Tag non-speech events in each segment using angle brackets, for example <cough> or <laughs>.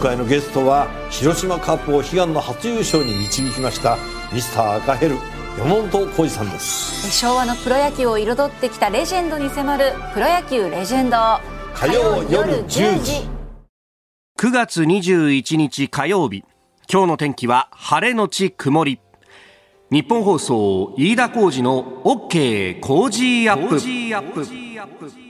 回のゲストは広島カップを悲願の初優勝に導きましたミスター赤ヘル山本浩二さんです。昭和のプロ野球を彩ってきたレジェンドに迫る「プロ野球レジェンド」火曜夜10時。9月21日火曜日。今日の天気は晴れのち曇り。日本放送飯田浩二の OK 工事アップ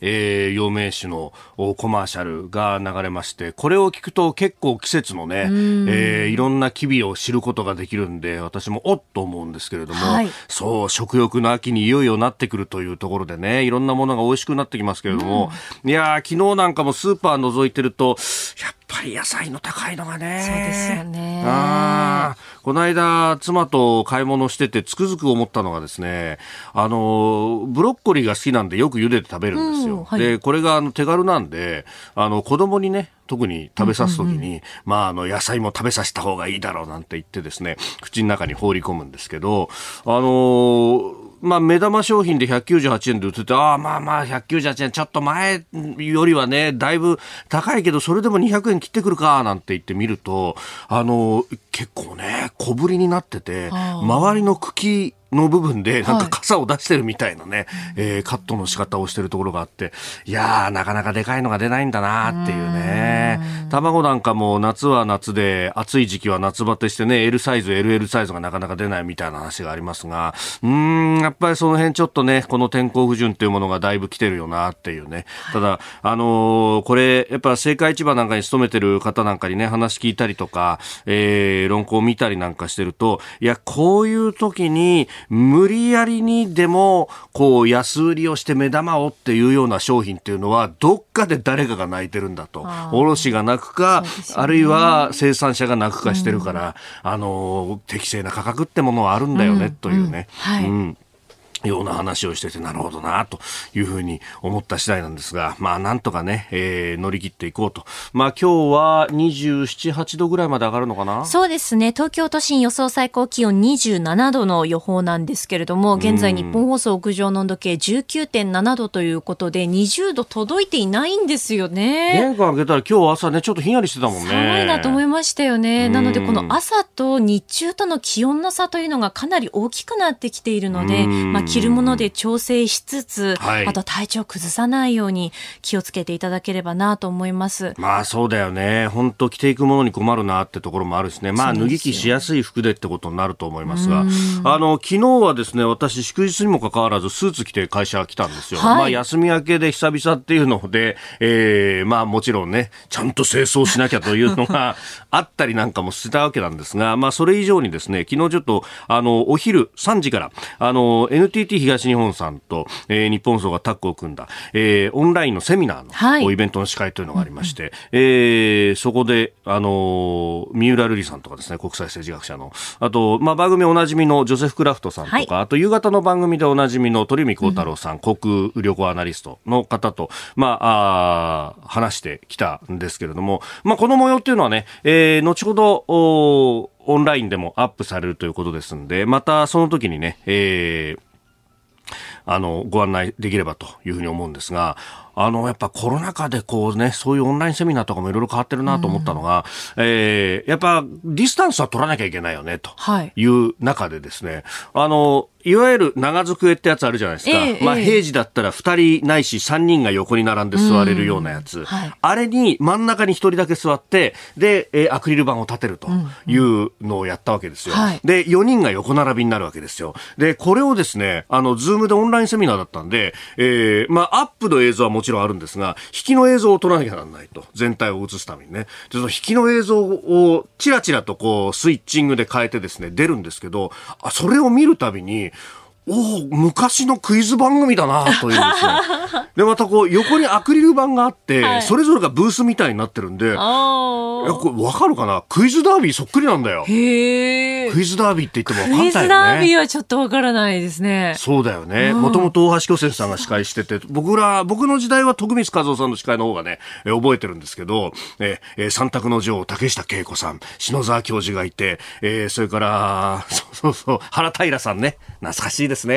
えー、陽明酒のコマーシャルが流れまして、これを聞くと結構季節のね、えー、いろんな機微を知ることができるんで、私もおっと思うんですけれども、はい、そう、食欲の秋にいよいよなってくるというところでね、いろんなものが美味しくなってきますけれども、いや昨日なんかもスーパー覗いてると、やっぱり野菜の高いのがね。そうですよね。あこの間、妻と買い物しててつくづく思ったのがですね、あの、ブロッコリーが好きなんでよく茹でて食べるんですよ。はい、で、これがあの手軽なんで、あの、子供にね、特に食べさすときに、まあ、あの、野菜も食べさせた方がいいだろうなんて言ってですね、口の中に放り込むんですけど、あのーまあ、目玉商品で198円で売ってて、ああ、まあまあ、198円、ちょっと前よりはね、だいぶ高いけど、それでも200円切ってくるか、なんて言ってみると、あの、結構ね、小ぶりになってて、周りの茎の部分でなんか傘を出してるみたいなね、はい、えー、カットの仕方をしてるところがあって、いやー、なかなかでかいのが出ないんだなっていうね。卵なんかも夏は夏で、暑い時期は夏バテしてね、L サイズ、LL サイズがなかなか出ないみたいな話がありますが、うん、やっぱりその辺ちょっとね、この天候不順っていうものがだいぶ来てるよなっていうね。ただ、あのー、これ、やっぱ青果市場なんかに勤めてる方なんかにね、話聞いたりとか、えー、論考を見たりなんかしてると、いや、こういう時に、無理やりにでも、こう、安売りをして目玉をっていうような商品っていうのは、どっかで誰かが泣いてるんだと。卸が泣くか、ね、あるいは生産者が泣くかしてるから、うん、あの、適正な価格ってものはあるんだよね、うん、というね。はい、うんような話をしてて、なるほどな、というふうに思った次第なんですが、まあ、なんとかね、えー、乗り切っていこうと。まあ、今日は27、8度ぐらいまで上がるのかな？そうですね。東京都心予想最高気温27度の予報なんですけれども、現在日本放送屋上の温度計19.7度ということで、20度届いていないんですよね。玄関開けたら今日朝ね、ちょっとひんやりしてたもんね。寒いなと思いましたよね。なので、この朝と日中との気温の差というのがかなり大きくなってきているので、まあ、着るもので調整しつつ、はい、あと体調崩さないように気をつけていただければなと思います。まあそうだよね。本当着ていくものに困るなってところもあるしね。まあ脱ぎ着しやすい服でってことになると思いますが、あの、昨日はですね、私祝日にもかかわらずスーツ着て会社来たんですよ。はい、まあ休み明けで久々っていうので、えー、まあもちろんね、ちゃんと清掃しなきゃというのが <laughs> あったりなんかもしてたわけなんですが、まあそれ以上にですね、昨日ちょっと、あの、お昼3時から、あの、NTT 東日本さんと、えー、日本層がタッグを組んだ、えー、オンラインのセミナーの、はい、イベントの司会というのがありまして、うんえー、そこで、あのー、三浦瑠麗さんとかですね、国際政治学者の、あと、まあ、番組おなじみのジョセフ・クラフトさんとか、はい、あと夕方の番組でおなじみの鳥海幸太郎さん、うん、航空旅行アナリストの方と、まあ、あ話してきたんですけれども、まあ、この模様っていうのはね、えー、後ほど、おオンラインでもアップされるということですんで、またその時にね、えー、あの、ご案内できればというふうに思うんですが、あの、やっぱコロナ禍でこうね、そういうオンラインセミナーとかもいろいろ変わってるなと思ったのが、うん、えー、やっぱディスタンスは取らなきゃいけないよね、という中でですね、はい、あの、いわゆる長机ってやつあるじゃないですか。えー、まあ、平時だったら2人ないし3人が横に並んで座れるようなやつ。はい、あれに真ん中に1人だけ座って、で、えー、アクリル板を立てるというのをやったわけですよ。うんうん、で、4人が横並びになるわけですよ。で、これをですね、あの、ズームでオンラインセミナーだったんで、えー、まあ、アップの映像はもちろんあるんですが、引きの映像を撮らなきゃならないと。全体を映すためにね。で、その引きの映像をチラチラとこう、スイッチングで変えてですね、出るんですけど、あ、それを見るたびに、お昔のクイズ番組だなというですね。<laughs> で、またこう、横にアクリル板があって、はい、それぞれがブースみたいになってるんで、いや、これわかるかな？クイズダービーそっくりなんだよ。へクイズダービーって言っても分かんないよね。クイズダービーはちょっとわからないですね。そうだよね。もともと大橋巨泉さんが司会してて、僕ら、僕の時代は徳光和夫さんの司会の方がね、え覚えてるんですけど、えー、三択の女王、竹下恵子さん、篠沢教授がいて、えー、それから、<laughs> そうそうそう、原平さんね、懐かしいですね。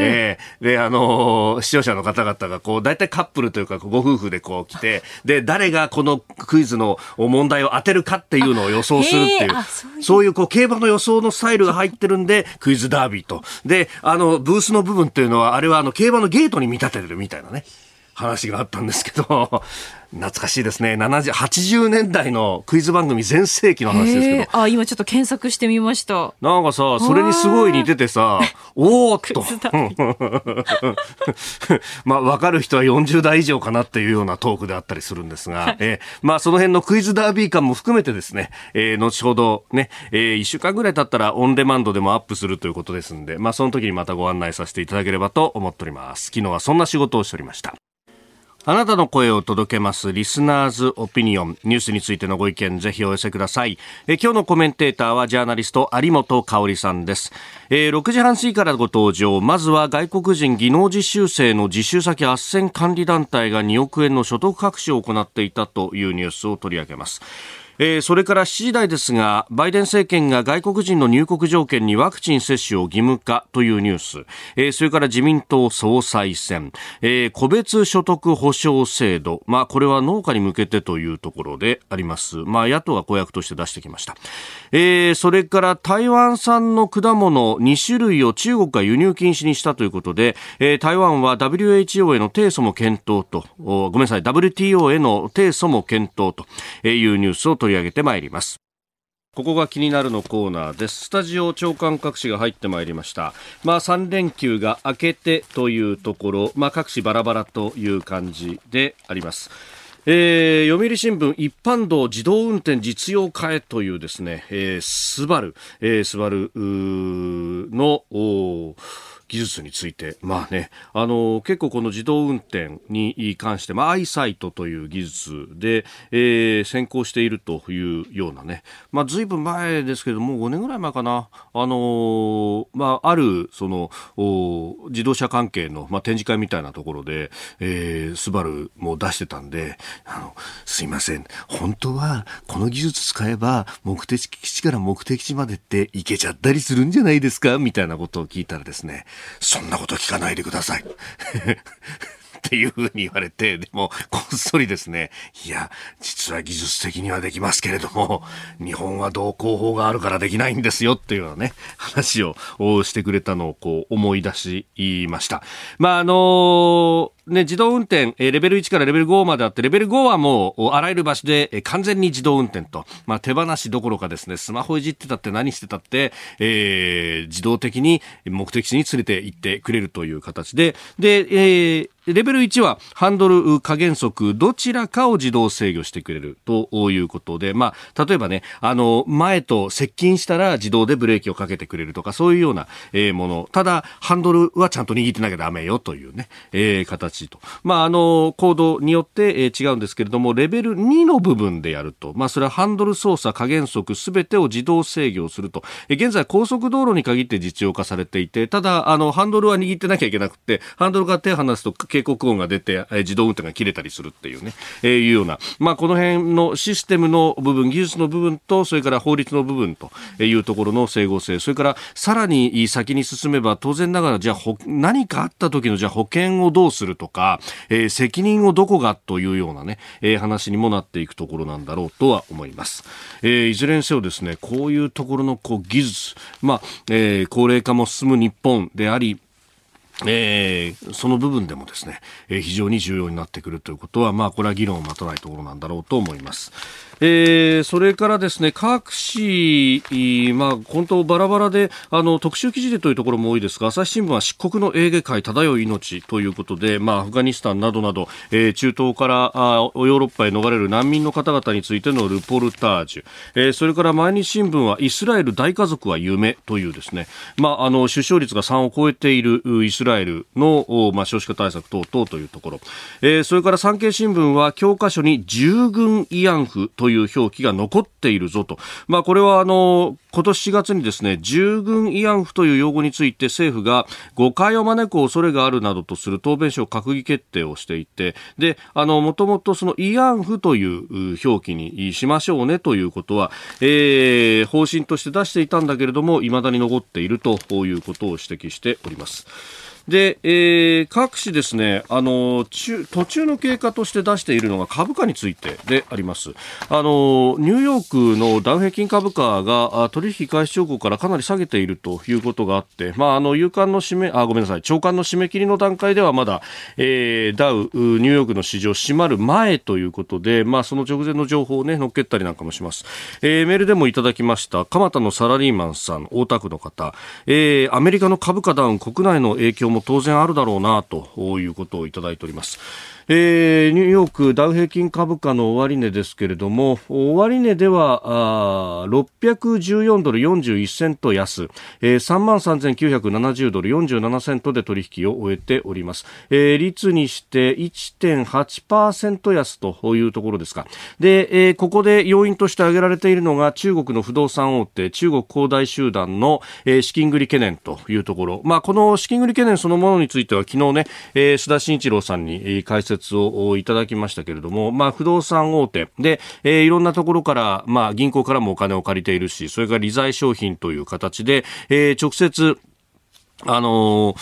えー、で、あのー、視聴者の方々が、こう、大体カップルというか、ご夫婦でこう来て、で、誰がこのクイズの問題を当てるかっていうのを予想するっていう、そういうこう、競馬の予想のスタイルが入ってるんで、クイズダービーと。で、あの、ブースの部分っていうのは、あれはあの、競馬のゲートに見立ててるみたいなね。話があったんですけど、懐かしいですね。70、80年代のクイズ番組全盛期の話ですけど。あ、今ちょっと検索してみました。なんかさ、それにすごい似ててさ、おーっと。<laughs> まあ、わかる人は40代以上かなっていうようなトークであったりするんですが、えー、まあ、その辺のクイズダービー感も含めてですね、えー、後ほどね、えー、1週間ぐらい経ったらオンデマンドでもアップするということですんで、まあ、その時にまたご案内させていただければと思っております。昨日はそんな仕事をしておりました。あなたの声を届けますリスナーズオピニオンニュースについてのご意見ぜひお寄せください。え今日のコメンテーターはジャーナリスト有本香里さんです、えー、6時半過ぎからご登場。まずは外国人技能実習生の実習先斡旋管理団体が2億円の所得隠しを行っていたというニュースを取り上げます。えー、それから7時台ですがバイデン政権が外国人の入国条件にワクチン接種を義務化というニュース、えー、それから自民党総裁選、えー、個別所得保障制度、まあ、これは農家に向けてというところであります、まあ、野党が公約として出してきました、えー、それから台湾産の果物2種類を中国が輸入禁止にしたということで、えー、台湾は WHO への提訴も検討と。ごめんなさい WTO への提訴も検討というニュースを取り上げてまいりますここが気になるのコーナーです。スタジオ長官各紙が入ってまいりました。まあ3連休が明けてというところ、まあ各紙バラバラという感じであります。えー、読売新聞一般道自動運転実用化へというですね、えー、スバル、えー、スバルの技術について、まあね、あの結構この自動運転に関して、まあ、アイサイトという技術で、えー、先行しているというようなね、まあ、ずいぶん前ですけども、5年ぐらい前かな、あのまあ、ある、その、自動車関係の、まあ、展示会みたいなところで、えー、スバルも出してたんで、あの、すいません、本当は、この技術使えば、目的地から目的地までって行けちゃったりするんじゃないですか？みたいなことを聞いたらですね、そんなこと聞かないでください。<laughs> っていうふうに言われて、でも、こっそりですね、いや、実は技術的にはできますけれども、日本は同行法があるからできないんですよっていうようなね、話をしてくれたのをこう思い出しました。まあ、あのーね、自動運転、レベル1からレベル5まであって、レベル5はもう、あらゆる場所で完全に自動運転と、まあ、手放しどころかですね、スマホいじってたって何してたって、えー、自動的に目的地に連れて行ってくれるという形で、で、えー、レベル1はハンドル加減速どちらかを自動制御してくれるということで、まあ、例えばね、あの、前と接近したら自動でブレーキをかけてくれるとか、そういうような、えー、もの。ただ、ハンドルはちゃんと握ってなきゃダメよというね、えー、形と。まあ、あの、コードによって、えー、違うんですけれども、レベル2の部分でやると、まあ、それはハンドル操作、加減速すべてを自動制御すると。え、現在、高速道路に限って実用化されていて、ただ、あの、ハンドルは握ってなきゃいけなくて、ハンドルが手を離すと警告音が出て、え、自動運転が切れたりするっていうね、えー、いうような、まあ、この辺のシステムの部分、技術の部分と、それから法律の部分というところの整合性、それからさらに先に進めば、当然ながら、じゃあ、何かあった時の、じゃあ保険をどうすると。とか、えー、責任をどこがというようなね、えー、話にもなっていくところなんだろうとは思います。えー、いずれにせよですね、こういうところのこう技術、まあ、えー、高齢化も進む日本であり、えー、その部分でもですね、えー、非常に重要になってくるということは、まあ、これは議論を待たないところなんだろうと思います。えー、それからですね各紙、まあ、本当バラバラであの特集記事でというところも多いですが朝日新聞は漆黒のエーゲ海漂う命ということで、まあ、アフガニスタンなどなど、えー、中東からあヨーロッパへ逃れる難民の方々についてのルポルタージュ、えー、それから毎日新聞はイスラエル大家族は夢というですね、まあ、あの出生率が3を超えているイスラエルの、まあ、少子化対策等々というところ、えー、それから産経新聞は教科書に従軍慰安婦といういう表記が残っているぞと、まあ、これはあの今年4月にですね従軍慰安婦という用語について政府が誤解を招く恐れがあるなどとする答弁書を閣議決定をしていてであのもともとその慰安婦という表記にしましょうねということは、えー、方針として出していたんだけれどもいまだに残っているということを指摘しております。で、えー、各紙ですね、あの、中、途中の経過として出しているのが株価についてであります。あの、ニューヨークのダウ平均株価が取引開始直後からかなり下げているということがあって、まあ、あの、夕刊の締め、あ、ごめんなさい、長官の締め切りの段階ではまだ、えー、ダウ、ニューヨークの市場閉まる前ということで、まあ、その直前の情報をね、乗っけたりなんかもします。えー、メールでもいただきました、蒲田のサラリーマンさん、大田区の方、えー、アメリカの株価ダウン、国内の影響も当然あるだろうなということをいただいております。えー、ニューヨークダウ平均株価の終値ですけれども、終値では、あ614ドル41セント安、えー、33,970ドル47セントで取引を終えております。えー、率にして1.8%安というところですか。で、えー、ここで要因として挙げられているのが中国の不動産大手、中国恒大集団の、えー、資金繰り懸念というところ。まあ、この資金繰り懸念そのものについては昨日ね、えー、須田慎一郎さんに解説説をいただきましたけれども、まあ、不動産大手。で、えー、いろんなところから、まあ、銀行からもお金を借りているし、それから利財商品という形で、えー、直接、あの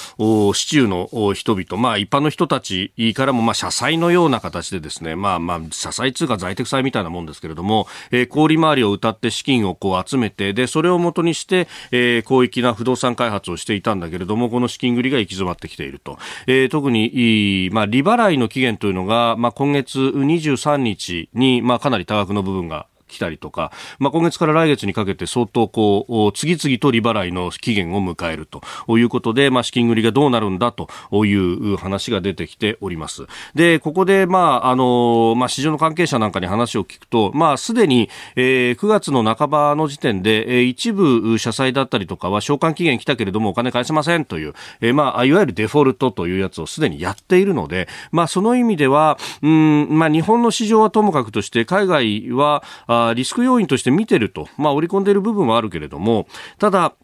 市中の人々、まあ一般の人たちからも、まあ社債のような形でですね、まあまあ社債通貨在宅債みたいなもんですけれども、えー、氷回りを謳って資金をこう集めて、で、それをもとにして、えー、広域な不動産開発をしていたんだけれども、この資金繰りが行き詰まってきていると。えー、特に、まあ利払いの期限というのが、まあ今月23日に、まあかなり多額の部分が来たりとか、まあ、今月から来月にかけて相当こう、次々と利払いの期限を迎えるということで、まあ、資金繰りがどうなるんだという話が出てきております。で、ここで、まあ、あの、まあ、市場の関係者なんかに話を聞くと、まあ、すでに、えー、9月の半ばの時点で、えー、一部社債だったりとかは償還期限来たけれどもお金返せませんという、えー、まあ、いわゆるデフォルトというやつをすでにやっているので、まあ、その意味では、うん、まあ、日本の市場はともかくとして、海外は、あリスク要因として見てると、まあ、織り込んでいる部分はあるけれども、ただ、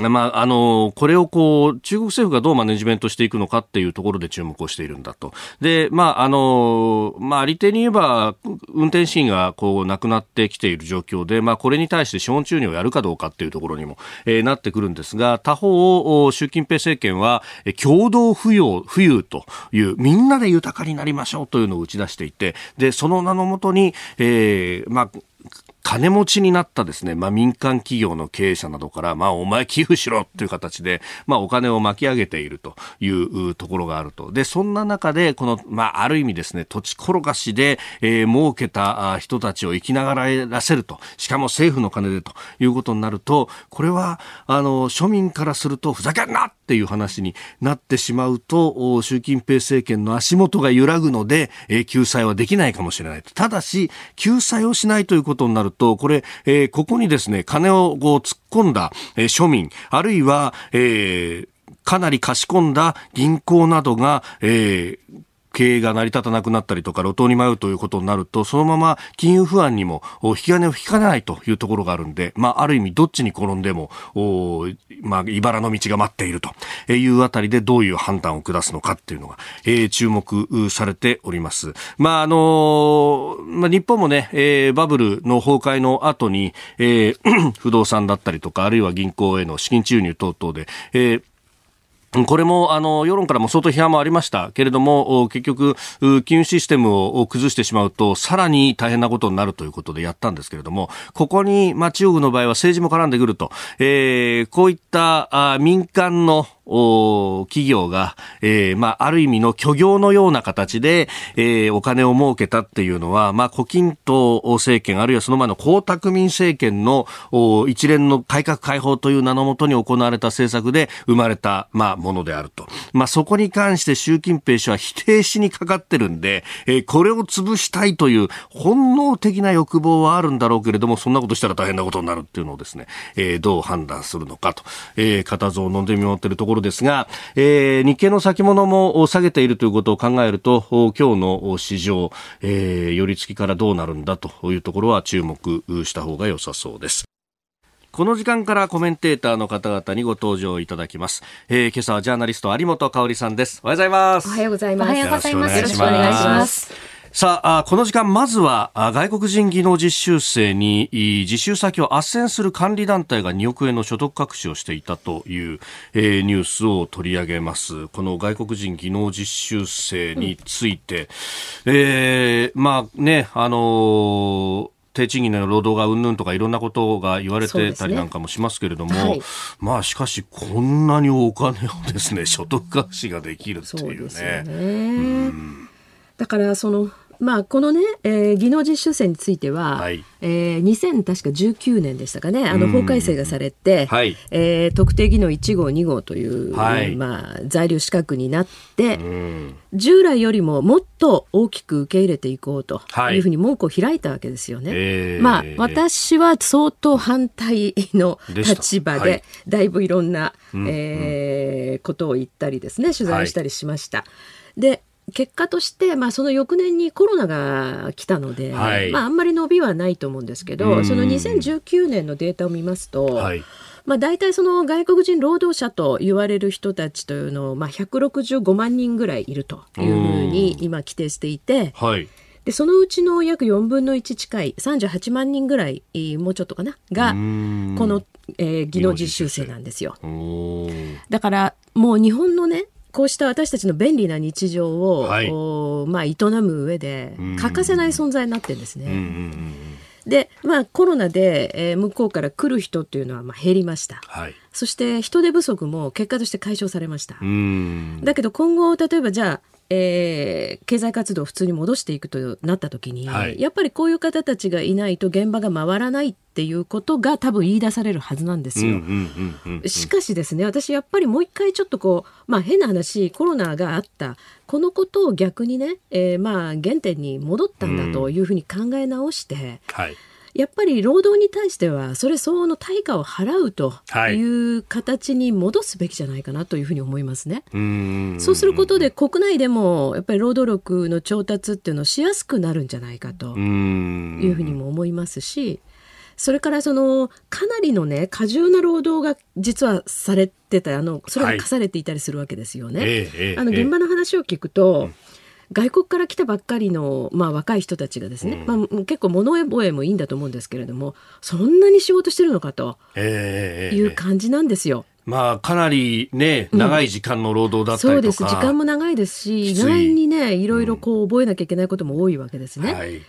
まあ、あの、これをこう、中国政府がどうマネジメントしていくのかっていうところで注目をしているんだと。で、まあ、あの、まあ、あり手に言えば、運転シーンがこう、なくなってきている状況で、まあ、これに対して資本注入をやるかどうかっていうところにも、えー、なってくるんですが、他方、習近平政権は、共同富裕、富裕という、みんなで豊かになりましょうというのを打ち出していて、で、その名のもとに、えー、まあ、金持ちになったですね、まあ、民間企業の経営者などから、まあ、お前寄付しろという形で、まあ、お金を巻き上げているというところがあると。で、そんな中で、この、まあ、ある意味ですね、土地転がしで、えー、儲けた人たちを生きながらせると。しかも政府の金でということになると、これは、あの、庶民からすると、ふざけんなっていう話になってしまうと、習近平政権の足元が揺らぐので、えー、救済はできないかもしれない。ただし、救済をしないということになると、これ、えー、ここにですね、金をこう突っ込んだ、えー、庶民、あるいは、えー、かなり貸し込んだ銀行などが、えー、経営が成り立たなくなったりとか路頭に迷うということになるとそのまま金融不安にも引き金を引かないというところがあるんで、まあ、ある意味どっちに転んでもまあ、茨の道が待っているというあたりでどういう判断を下すのかっていうのが、えー、注目されております。まああのまあ、日本もね、えー、バブルの崩壊の後に、えー、<clears throat> 不動産だったりとかあるいは銀行への資金注入等々で、えーこれもあの世論からも相当批判もありましたけれども結局金融システムを崩してしまうとさらに大変なことになるということでやったんですけれどもここに、まあ、中国の場合は政治も絡んでくると、えー、こういったあ民間の企業が、えー、まあ、ある意味の虚業のような形で、えー、お金を儲けたっていうのは、まあ、胡錦涛政権、あるいはその前の江沢民政権の一連の改革開放という名のもとに行われた政策で生まれた、まあ、ものであると。まあ、そこに関して習近平氏は否定しにかかってるんで、えー、これを潰したいという本能的な欲望はあるんだろうけれども、そんなことしたら大変なことになるっていうのをですね、えー、どう判断するのかと、えー、固唾を飲んで見守ってるところですが、えー、日経の先物も下げているということを考えると、今日の市場、えー、寄り付きからどうなるんだというところは注目した方が良さそうです。この時間からコメンテーターの方々にご登場いただきます。えー、今朝はジャーナリスト有本香里さんです。おはようございます。おはようございます。おはようございます。よろしくお願いします。さあ、この時間、まずは、外国人技能実習生に、実習先を斡旋する管理団体が2億円の所得隠しをしていたという、えー、ニュースを取り上げます。この外国人技能実習生について、うん、えー、まあね、あのー低賃金の労働がうんぬんとかいろんなことが言われてたりなんかもしますけれども、ねはい、まあしかしこんなにお金をですね <laughs> 所得隠しができるっていうね。うね。うん、だからそのまあ、このね、えー、技能実習生については、はい、えー、2019年でしたかね、あの法改正がされて、はい、えー、特定技能1号、2号という、はい、まあ、在留資格になって、従来よりももっと大きく受け入れていこうというふうに門戸を開いたわけですよね。はい、まあ、私は相当反対の立場で、はい、だいぶいろんな、えー、ことを言ったりですね、取材をしたりしました。で結果として、まあ、その翌年にコロナが来たので、はい、まあ、あんまり伸びはないと思うんですけど、その2019年のデータを見ますと、はい、まあ、大体その外国人労働者と言われる人たちというのを、まあ、165万人ぐらいいるというふうに今規定していて、はい、でそのうちの約4分の1近い38万人ぐらいもうちょっとかながこの、えー、技能実習生なんですよ。だからもう日本のねこうした私たちの便利な日常を、はい、まあ、営む上で欠かせない存在になってるんですね。で、まあ、コロナで、えー、向こうから来る人っていうのはまあ減りました、はい、そして人手不足も結果として解消されました。だけど今後例えばじゃあえー、経済活動を普通に戻していくとなった時に、はい、やっぱりこういう方たちがいないと現場が回らないっていうことが多分言い出されるはずなんですよ。しかしですね私やっぱりもう一回ちょっとこうまあ変な話コロナがあった。このことを逆にね、えー、まあ原点に戻ったんだというふうに考え直して、うんはいやっぱり労働に対してはそれ相応の対価を払うという形に戻すべきじゃないかなというふうに思いますね。はい、そうすることで国内でもやっぱり労働力の調達っていうのをしやすくなるんじゃないかというふうにも思いますし。それからそのかなりのね過重な労働が実はされてたあのそれが課されていたりするわけですよね。はい、あの現場の話を聞くと、外国から来たばっかりの、まあ、若い人たちがですね、うん、まあ、結構物覚えもいいんだと思うんですけれどもそんなに仕事してるのかという感じなんですよ。まあ、かなりね、長い時間の労働だったりとか、うん、そうです。時間も長いですし、意外にね、いろいろこう覚えなきゃいけないことも多いわけですね。はい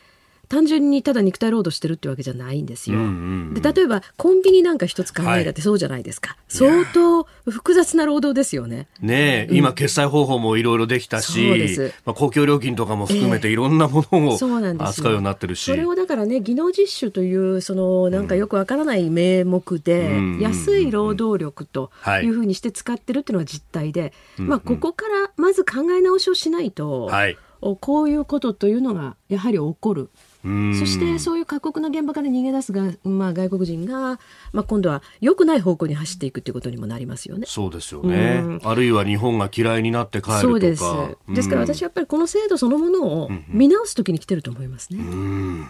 単純にただ肉体労働してるってわけじゃないんですよ。うんうんうん、で例えばコンビニなんか一つ考えたってそうじゃないですか、はい、相当複雑な労働ですよね。ね、うん、今決済方法もいろいろできたしまあ、公共料金とかも含めていろんなものを、扱うようになってるし。それをだからね技能実習というそのなんかよくわからない名目で、安い労働力とい。うふうにして使ってるっていうのが実態で、まあ、ここからまず考え直しをしないと、はい、こういうことというのがやはり起こる。そしてそういう過酷な現場から逃げ出すが、まあ、外国人が、まあ、今度は良くない方向に走っていくということにもなりますよね。そうですよね、あるいは日本が嫌いになって帰るとか。そうです。ですから私はやっぱりこの制度そのものを見直すときに来てると思いますね。うん。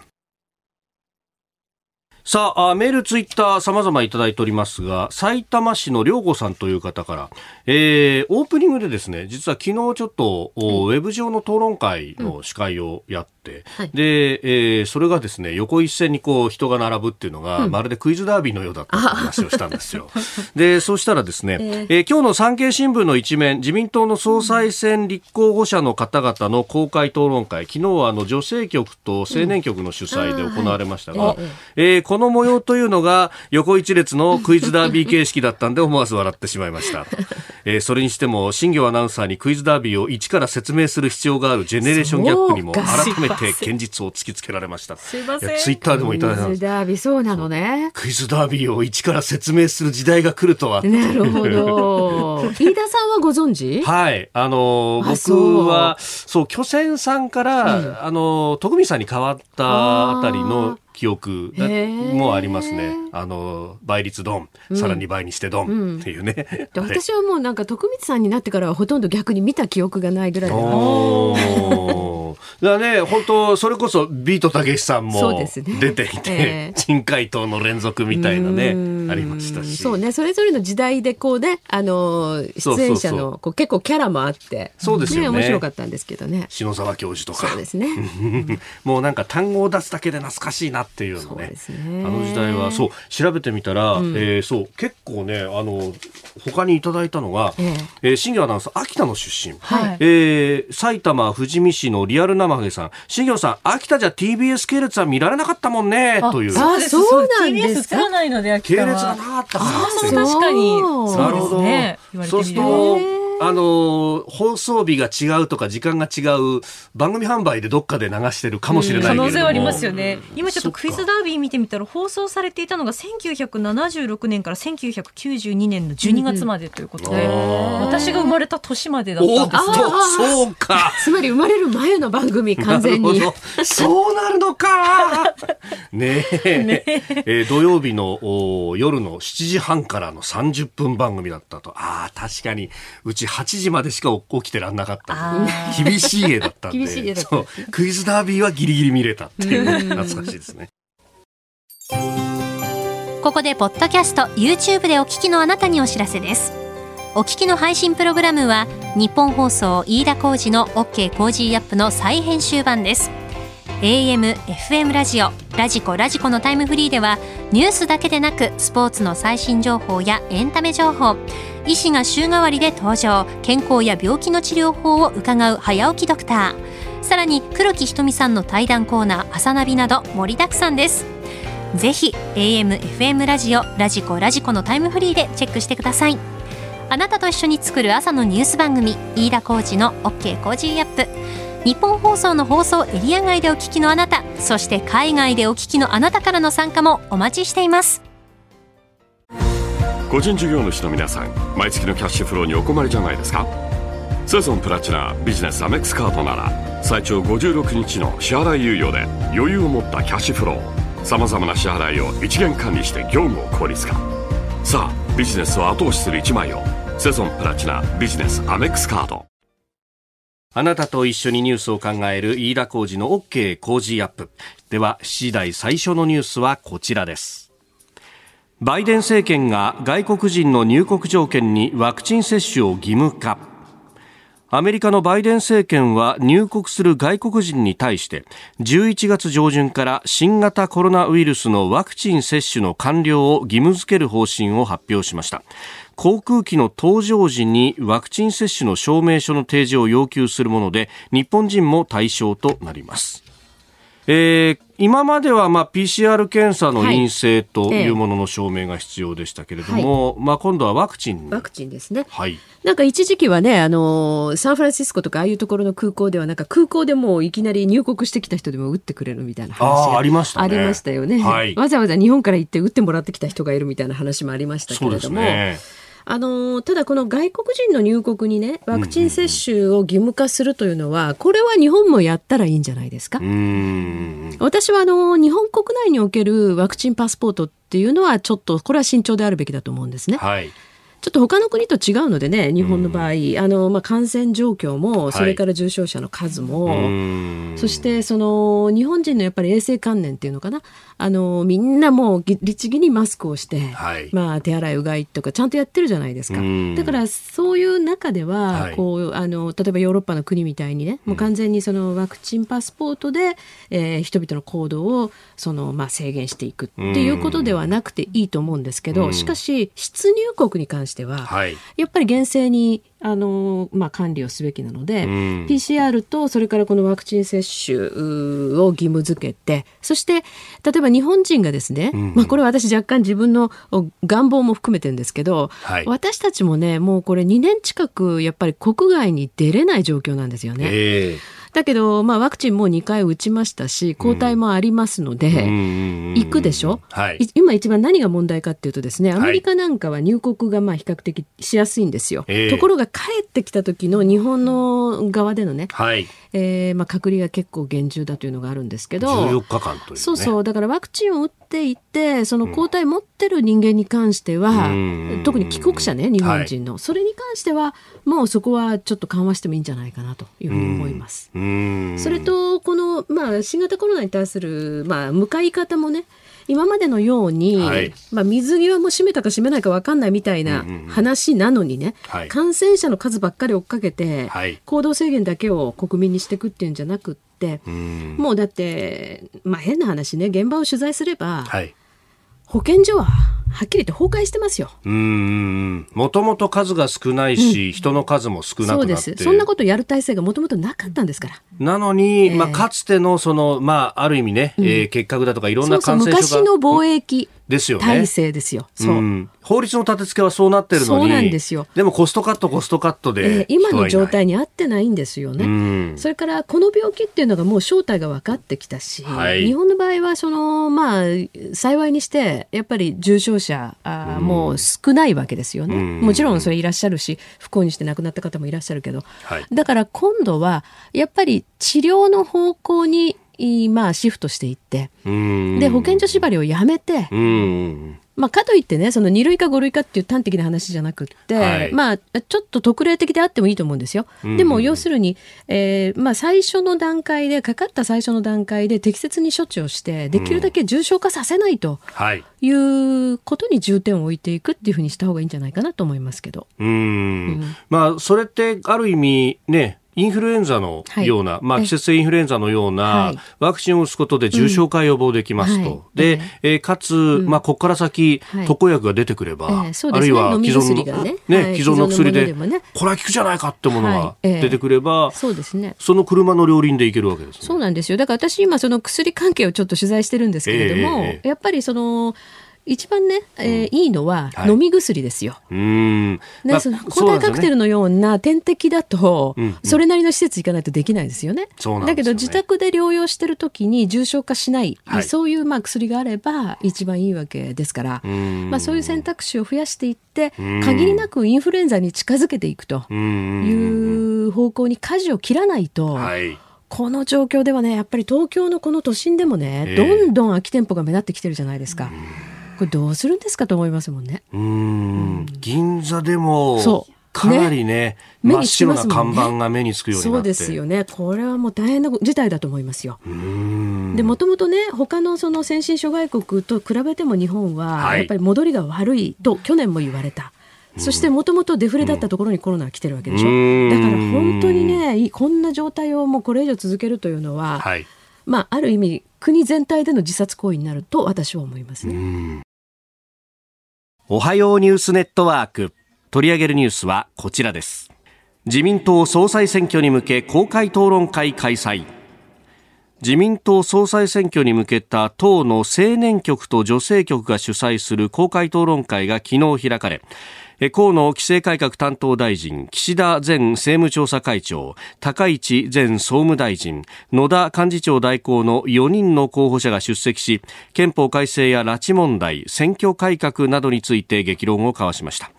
さあ、メール、ツイッター、様々いただいておりますが、埼玉市の良子さんという方から、えー、オープニングでですね、実は昨日ちょっと、ウェブ上の討論会の司会をやっ、はい、で、えー、それがですね横一線にこう人が並ぶっていうのが、うん、まるでクイズダービーのようだった話をしたんですよ。でそうしたらですね、えー、えー、今日の産経新聞の一面自民党の総裁選立候補者の方々の公開討論会昨日はあの女性局と青年局の主催で行われましたが、うん、えー、この模様というのが横一列のクイズダービー形式だったんで思わず笑ってしまいました。<laughs> えー、それにしても新業アナウンサーにクイズダービーを一から説明する必要があるジェネレーションギャップにも改めて現実を突きつけられました。すいません。ツイッターでもいただいたクイズダービーそうなのね。クイズダービーを一から説明する時代が来るとは。なるほど。<laughs> 飯田さんはご存知？はい。あの、僕は、そう、巨泉さんから、うん、あの、徳光さんに変わったあたりの記憶もありますね。あの倍率ドン、さらに倍にしてドンっていうね。うん、私はもうなんか徳光さんになってからはほとんど逆に見た記憶がないぐらいだだね、本当それこそビートたけしさんも出ていて、ねえー、珍回答の連続みたいなね、ありましたし。そうね、それぞれの時代でこうね、あの出演者のこう結構キャラもあって、そうですよね。面白かったんですけどね。篠沢教授とか。そうですね。<laughs> もうなんか単語を出すだけで懐かしいなっていうのね。ね。あの時代はそう調べてみたら、うん、えー、そう結構ねあの他にいただいたのが、えー、えー、新庄アナウンサー秋田の出身、はい、えー、埼玉富士見市のリアル生ハゲさん。新庄さん秋田じゃ TBS 系列は見られなかったもんねという。あそうなんですか？TBS ないので秋田系列がなかったから。確かに。なるほど、ね、そうするとあの放送日が違うとか時間が違う番組販売でどっかで流してるかもしれないけれども、可能性はありますよね。今ちょっとクイズダービー見てみたら放送されていたのが1976年から1992年の12月までということで、私が生まれた年までだったんですそうか。つまり生まれる前の番組完全に。そうなるのか。<laughs> ねえ。ねえ。ー、土曜日の夜の7時半からの30分番組だったと。ああ確かに。うち8時までしか起きてらんなかった厳しい絵だったんで。そう。クイズダービーはギリギリ見れたっていう。懐かしいですね。ここでポッドキャスト YouTube でお聞きのあなたにお知らせです。お聞きの配信プログラムは日本放送飯田浩二の OK コージーアップの再編集版です AM、FM ラジオ、ラジコ、ラジコのタイムフリーではニュースだけでなくスポーツの最新情報やエンタメ情報医師が週替わりで登場健康や病気の治療法を伺う早起きドクターさらに黒木ひとみさんの対談コーナーあさナビなど盛りだくさんです。ぜひ AM、FM ラジオ、ラジコ、ラジコのタイムフリーでチェックしてください。あなたと一緒に作る朝のニュース番組飯田浩二の OK コージーアップ。日本放送の放送エリア外でお聞きのあなたそして海外でお聞きのあなたからの参加もお待ちしています。個人事業主の皆さん毎月のキャッシュフローにお困りじゃないですか？セゾンプラチナビジネスアメックスカードなら最長56日の支払い猶予で余裕を持ったキャッシュフローさまざまな支払いを一元管理して業務を効率化。さあビジネスを後押しする一枚をセゾンプラチナビジネスアメックスカード。あなたと一緒にニュースを考える飯田浩二の OK 工事アップ。では7時台最初のニュースはこちらです。バイデン政権が外国人の入国条件にワクチン接種を義務化。アメリカのバイデン政権は入国する外国人に対して11月上旬から新型コロナウイルスのワクチン接種の完了を義務付ける方針を発表しました。航空機の搭乗時にワクチン接種の証明書の提示を要求するもので日本人も対象となりますえー、今まではまあ PCR 検査の陰性というものの証明が必要でしたけれども、はい、まあ今度はワクチン。ワクチンですね。はい。なんか一時期はね、あの、サンフランシスコとかああいうところの空港ではなんか空港でもいきなり入国してきた人でも打ってくれるみたいな話がありました、ね、ありましたよね、はい。わざわざ日本から行って打ってもらってきた人がいるみたいな話もありましたけれども。あのただこの外国人の入国にねワクチン接種を義務化するというのは、これは日本もやったらいいんじゃないですか？私はあの日本国内におけるワクチンパスポートっていうのはちょっとこれは慎重であるべきだと思うんですね。はい。ちょっと他の国と違うのでね、日本の場合、あの、まあ、感染状況も、それから重症者の数も、はい、そしてその、日本人のやっぱり衛生観念っていうのかな、あの、みんなもう律儀にマスクをして、はい、まあ、手洗いうがいとかちゃんとやってるじゃないですか。だから、そういう中では、こう、あの、例えばヨーロッパの国みたいにね、もう完全にそのワクチンパスポートで、えー、人々の行動を、その、まあ、制限していくっていうことではなくていいと思うんですけど、しかし、出入国に関してしては、はい、やっぱり厳正にあの、まあ、管理をすべきなので、うん、PCR とそれからこのワクチン接種を義務付けてそして例えば日本人がですね、うん、まあ、これは私若干自分の願望も含めてるんですけど、はい、私たちもねもうこれ2年近くやっぱり国外に出れない状況なんですよね。えーだけど、まあ、ワクチンも2回打ちましたし、抗体もありますので、行くでしょ、はい、今一番何が問題かっていうとですね、アメリカなんかは入国がまあ比較的しやすいんですよ。はい、ところが帰ってきた時の日本の側でのね、はい、えー、まあ、隔離が結構厳重だというのがあるんですけど、14日間という、ね、そうそう、だからワクチンを打っていて、その抗体持ってる人間に関しては、うん、特に帰国者ね、日本人の、はい、それに関しては、もうそこはちょっと緩和してもいいんじゃないかなというふうに思います。それと、この、まあ、新型コロナに対する、まあ、向かい方もね、今までのように、はい、まあ、水際も閉めたか閉めないか分かんないみたいな話なのにね、うんうん、感染者の数ばっかり追っかけて、はい、行動制限だけを国民にしていくっていうんじゃなくって、うん、もうだって、まあ、変な話ね現場を取材すれば、はい、保健所ははっきり言って崩壊してますよ。うん。もともと数が少ないし、うん、人の数も少なくなってそうです。そんなことやる体制がもともとなかったんですから。なのに、えー、まあ、かつての、その、まあ、ある意味ね、うん、えー、結核だとかいろんな感染症が。そう昔の防疫。ですよね。体制ですよ。そう。う法律の立て付けはそうなってるのに。そうなんですよ。でもコストカット、コストカットで、えー、今の状態に合ってないんですよね。それから、この病気っていうのがもう正体が分かってきたし、はい、日本の場合は、その、まあ、幸いにして、やっぱり重症者、あもう少ないわけですよね。もちろんそれいらっしゃるし、不幸にして亡くなった方もいらっしゃるけど。はい、だから今度は、やっぱり治療の方向にまあ、シフトしていってで保健所縛りをやめてまあ、かといってねその2類か5類かっていう端的な話じゃなくって、はい、まあ、ちょっと特例的であってもいいと思うんですよ。でも要するに、えーまあ、最初の段階でかかった最初の段階で適切に処置をしてできるだけ重症化させないとい。うことに重点を置いていくっていうふうにした方がいいんじゃないかなと思いますけど。うん、まあ、それってある意味ねインフルエンザのような、はい、まあ、季節性インフルエンザのようなワクチンを打つことで重症化予防できますと。うん。はい、で、えー、かつ、まあ、ここから先、特効薬が出てくれば、えーね、あるいは既存の、ね、ね、既存の薬で、ね、これは効くじゃないかってものが出てくれば、そうですね。その車の両輪でいけるわけです、そうなんですよ。だから私今その薬関係をちょっと取材してるんですけれども、えー、やっぱりその、一番ね、えー、いいのは飲み薬ですよ。はい、うんで、その抗体カクテルのような点滴だと、それなりの施設行かないとできないですよね。うんうん、だけど自宅で療養してる時に重症化しない、はい、そういうまあ薬があれば一番いいわけですから、まあ、そういう選択肢を増やしていって、限りなくインフルエンザに近づけていくという方向に舵を切らないと。はい。この状況ではね、やっぱり東京のこの都心でもね、えー、どんどん空き店舗が目立ってきてるじゃないですか。これどうするんですかと思いますもんね。うん、銀座でもかなりね、ね真っ白な看板が目につくようにそうですよね。これはもう大変な事態だと思いますよ。で、もともとね、他のその先進諸外国と比べても日本は、やっぱり戻りが悪いと去年も言われた。そしてもともとデフレだったところにコロナが来てるわけでしょ。だから本当にね、こんな状態をもうこれ以上続けるというのは、はい、まあ、ある意味、国全体での自殺行為になると私は思いますね。おはようニュースネットワーク。取り上げるニュースはこちらです。自民党総裁選挙に向け公開討論会開催。自民党総裁選挙に向けた党の青年局と女性局が主催する公開討論会が昨日開かれ、河野規制改革担当大臣、岸田前政務調査会長、高市前総務大臣、野田幹事長代行の4人の候補者が出席し、憲法改正や拉致問題、選挙改革などについて激論を交わしました。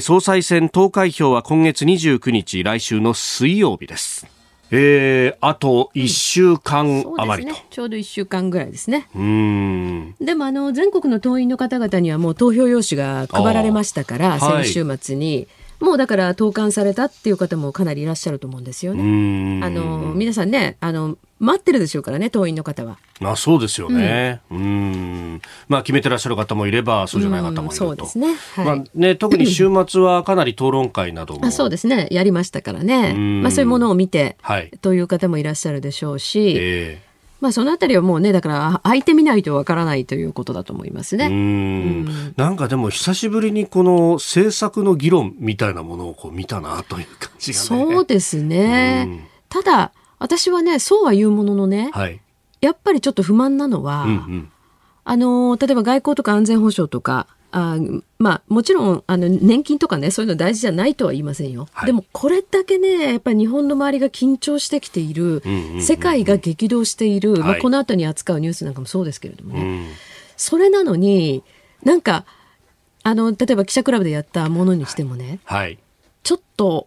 総裁選投開票は今月29日、来週の水曜日です。えー、あと1週間余りと、ね、ちょうど1週間ぐらいですね。うん。でもあの全国の党員の方々にはもう投票用紙が配られましたから先週末に。はいもうだから投函されたっていう方もかなりいらっしゃると思うんですよね。あの皆さんねあの待ってるでしょうからね党員の方は。あそうですよね。うん、まあ決めてらっしゃる方もいればそうじゃない方もいると。そうですね。はい、まあね特に週末はかなり討論会なども。あそうですねやりましたからね。まあそういうものを見て、はい、という方もいらっしゃるでしょうし。えーまあ、そのあたりはもうね、だから相手見ないとわからないということだと思いますね。うん。うん。なんかでも久しぶりにこの政策の議論みたいなものをこう見たなという感じが、ね、そうですね。ただ、私はね、そうは言うもののね、はい、やっぱりちょっと不満なのは、うんうん、あの、例えば外交とか安全保障とか、あまあ、もちろんあの年金とかねそういうの大事じゃないとは言いませんよ、はい、でもこれだけねやっぱり日本の周りが緊張してきている、世界が激動している、まあ、この後に扱うニュースなんかもそうですけれどもね、それなのになんかあの例えば記者クラブでやったものにしてもね、はい、ちょっと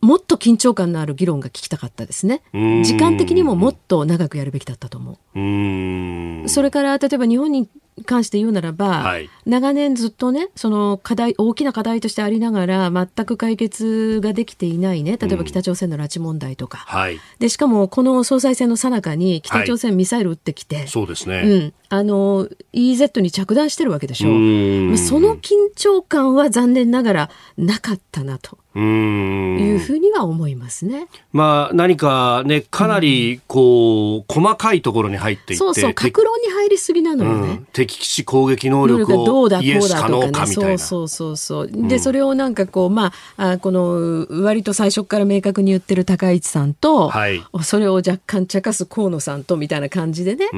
もっと緊張感のある議論が聞きたかったですね。時間的にももっと長くやるべきだったと思う。うそれから例えば日本に関して言うならば、はい、長年ずっとねその課題大きな課題としてありながら全く解決ができていないね。例えば北朝鮮の拉致問題とか、うん、でしかもこの総裁選の最中に北朝鮮ミサイル撃ってきて、はい、そうですね、うん、あの EZ に着弾してるわけでしょ。うその緊張感は残念ながらなかったなと。いうふうには思いますね。まあ何かねかなりこう、細かいところに入っていって、そうそう格論に入りすぎなのよね。うん、敵基地攻撃能力をどうだこうだとかね。そうそうそうそう。で、それをなんかこうまああこの割と最初から明確に言ってる高市さんと、はい、それを若干茶化す河野さんとみたいな感じでね。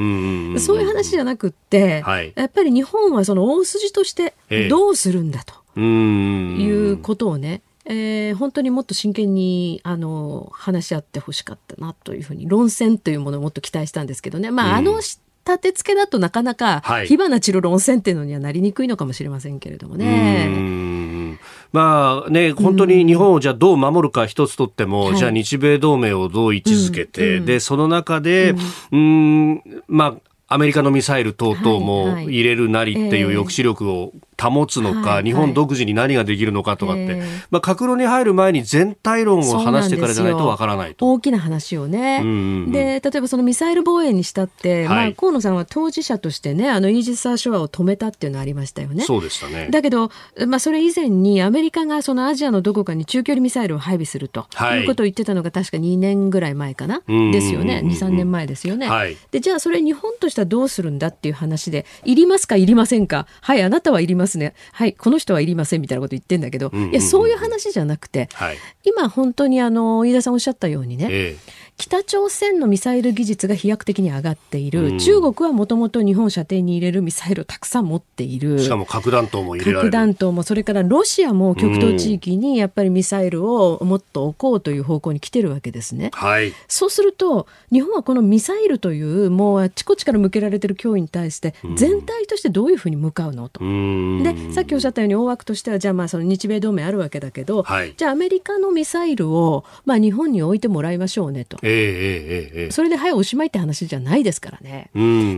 そういう話じゃなくって、はい、やっぱり日本はその大筋としてどうするんだということをね。えー、本当にもっと真剣にあの話し合ってほしかったなというふうに論戦というものをもっと期待したんですけどね、まあ、あの立て付けだとなかなか火花散る論戦っていうのにはなりにくいのかもしれませんけれどもね。まあね、本当に日本をじゃあどう守るか一つとっても、じゃあ日米同盟をどう位置づけて、で、その中で、うん、まあ、アメリカのミサイル等々も入れるなりっていう抑止力を保つのか、はい、日本独自に何ができるのかとかって、まあ、格論に入る前に全体論を話してからじゃないとわからないと。大きな話をね、うんうんうん、で例えばそのミサイル防衛にしたって、はい、まあ、河野さんは当事者としてねあのイージス・アーショアを止めたっていうのはありましたよね。そうでしたね。だけど、まあ、それ以前にアメリカがそのアジアのどこかに中距離ミサイルを配備すると、はい、いうことを言ってたのが確か2年ぐらい前かな、ですよね。23年前ですよね、はい、でじゃあそれ日本としてはどうするんだっていう話で、いりますか、いりませんか、はい、あなたはいりますね、はい、この人はいりませんみたいなこと言ってんだけど、いや、そういう話じゃなくて、はい、今、本当にあの飯田さんおっしゃったようにね、ええ北朝鮮のミサイル技術が飛躍的に上がっている、うん、中国はもともと日本射程に入れるミサイルをたくさん持っている。しかも核弾頭も入れられる。核弾頭もそれからロシアも極東地域にやっぱりミサイルをもっと置こうという方向に来てるわけですね、はい、そうすると日本はこのミサイルというもうあちこちから向けられてる脅威に対して全体としてどういうふうに向かうのと、でさっきおっしゃったように大枠としてはじゃあまあその日米同盟あるわけだけど、はい、じゃあアメリカのミサイルをまあ日本に置いてもらいましょうねと。えーえーそれではいおしまいって話じゃないですからね。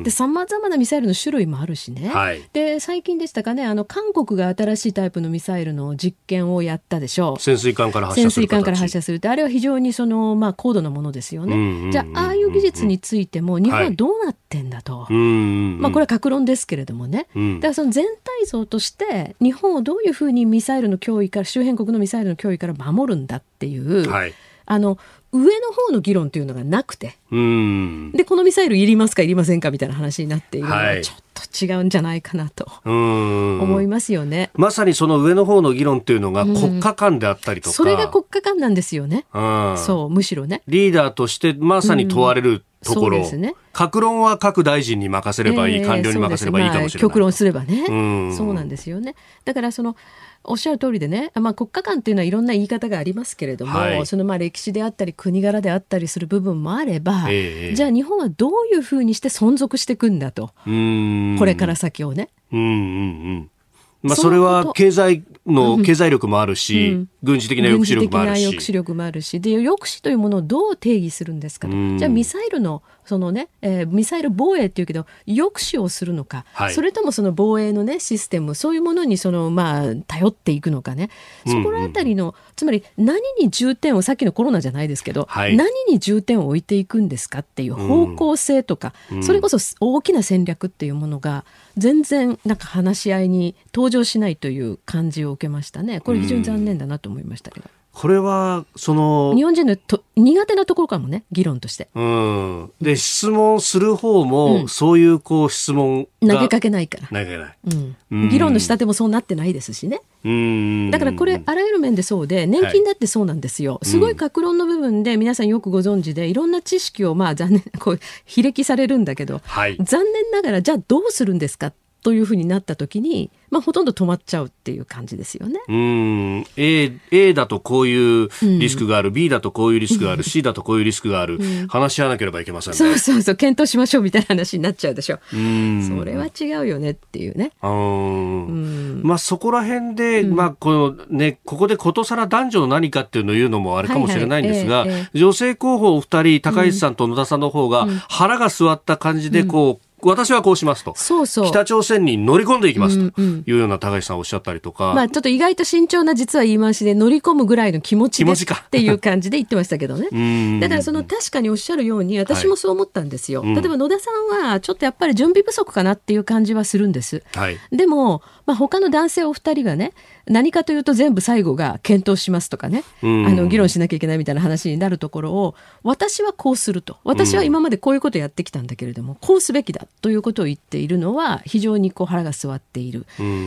でさまざまなミサイルの種類もあるしね、はい、で最近でしたかねあの韓国が新しいタイプのミサイルの実験をやったでしょう。潜水艦から発射する潜水艦から発射するってあれは非常にその、まあ、高度なものですよね。じゃあああいう技術についても日本はどうなってんだと、はい、まあ、これは格論ですけれどもね、うん、だからその全体像として日本をどういうふうにミサイルの脅威から周辺国のミサイルの脅威から守るんだっていう、はい、あの上の方の議論というのがなくて。でこのミサイルいりますかいりませんかみたいな話になっているのはちょっと違うんじゃないかなと思いますよね、まさにその上の方の議論っていうのが国家間であったりとか、それが国家間なんですよね、そうむしろね。リーダーとしてまさに問われるところ、ね、各論は各大臣に任せればいい、えー、官僚に任せればいいかもしれない、まあ、極論すればね、そうなんですよね。だからそのおっしゃる通りでね、まあ、国家間っていうのはいろんな言い方がありますけれども、はい、そのまあ歴史であったり国柄であったりする部分もあれば、えー、じゃあ日本はどういうふうにして存続していくんだとこれから先をね。うんうんうん。まあ、それは経済の経済力もあるし、うん、軍事的な抑止力もあるし。抑止力もあるし。で、抑止というものをどう定義するんですかと。じゃあ、ミサイルの、そのね、えー、ミサイル防衛っていうけど、抑止をするのか、はい、それともその防衛のね、システム、そういうものに、その、まあ、頼っていくのかね。そこらあたりの、うんうん、つまり、何に重点を、さっきのコロナじゃないですけど、はい、何に重点を置いていくんですかっていう方向性とか、うん、それこそ大きな戦略っていうものが、全然なんか話し合いに登場しないという感じを受けましたね。これ非常に残念だなと思いましたけど。これは、その。日本人のと苦手なところかもね、議論として。うん。で、質問する方も、うん、そういうこう質問投げかけないから。投げない。うん。議論の仕立てもそうなってないですしね。うん。だからこれ、あらゆる面でそうで、年金だってそうなんですよ。はい、すごい格論の部分で、皆さんよくご存知で、いろんな知識を、まあ残念、こう、<laughs> 卑歴されるんだけど、はい、残念ながら、じゃあどうするんですかというふうになった時に、まあ、ほとんど止まっちゃうっていう感じですよね。うん。A, A だとこういうリスクがある、うん、B だとこういうリスクがある、<laughs> C だとこういうリスクがある、うん、話し合わなければいけませんね。そうそうそう、検討しましょうみたいな話になっちゃうでしょ。うん、それは違うよねっていうね。うん、まあそこら辺で、まあこのね、ここでことさら男女の何かっていうのを言うのもあれかもしれないんですが、はいはいえーえー、女性候補お二人、高市さんと野田さんの方が腹が据わった感じでこう、私はこうしますと。そうそう。北朝鮮に乗り込んでいきますというような高橋さんおっしゃったりとか。まあちょっと意外と慎重な実は言い回しで乗り込むぐらいの気持ちでっていう感じで言ってましたけどね。<laughs> だからその確かにおっしゃるように私もそう思ったんですよ。はい、例えば野田さんはちょっとやっぱり準備不足かなっていう感じはするんです。はい、でも、まあ他の男性お二人がね、何かというと全部最後が検討しますとかね、あの議論しなきゃいけないみたいな話になるところを私はこうすると私は今までこういうことをやってきたんだけれども、こうすべきだということを言っているのは非常にこう腹が据わっている。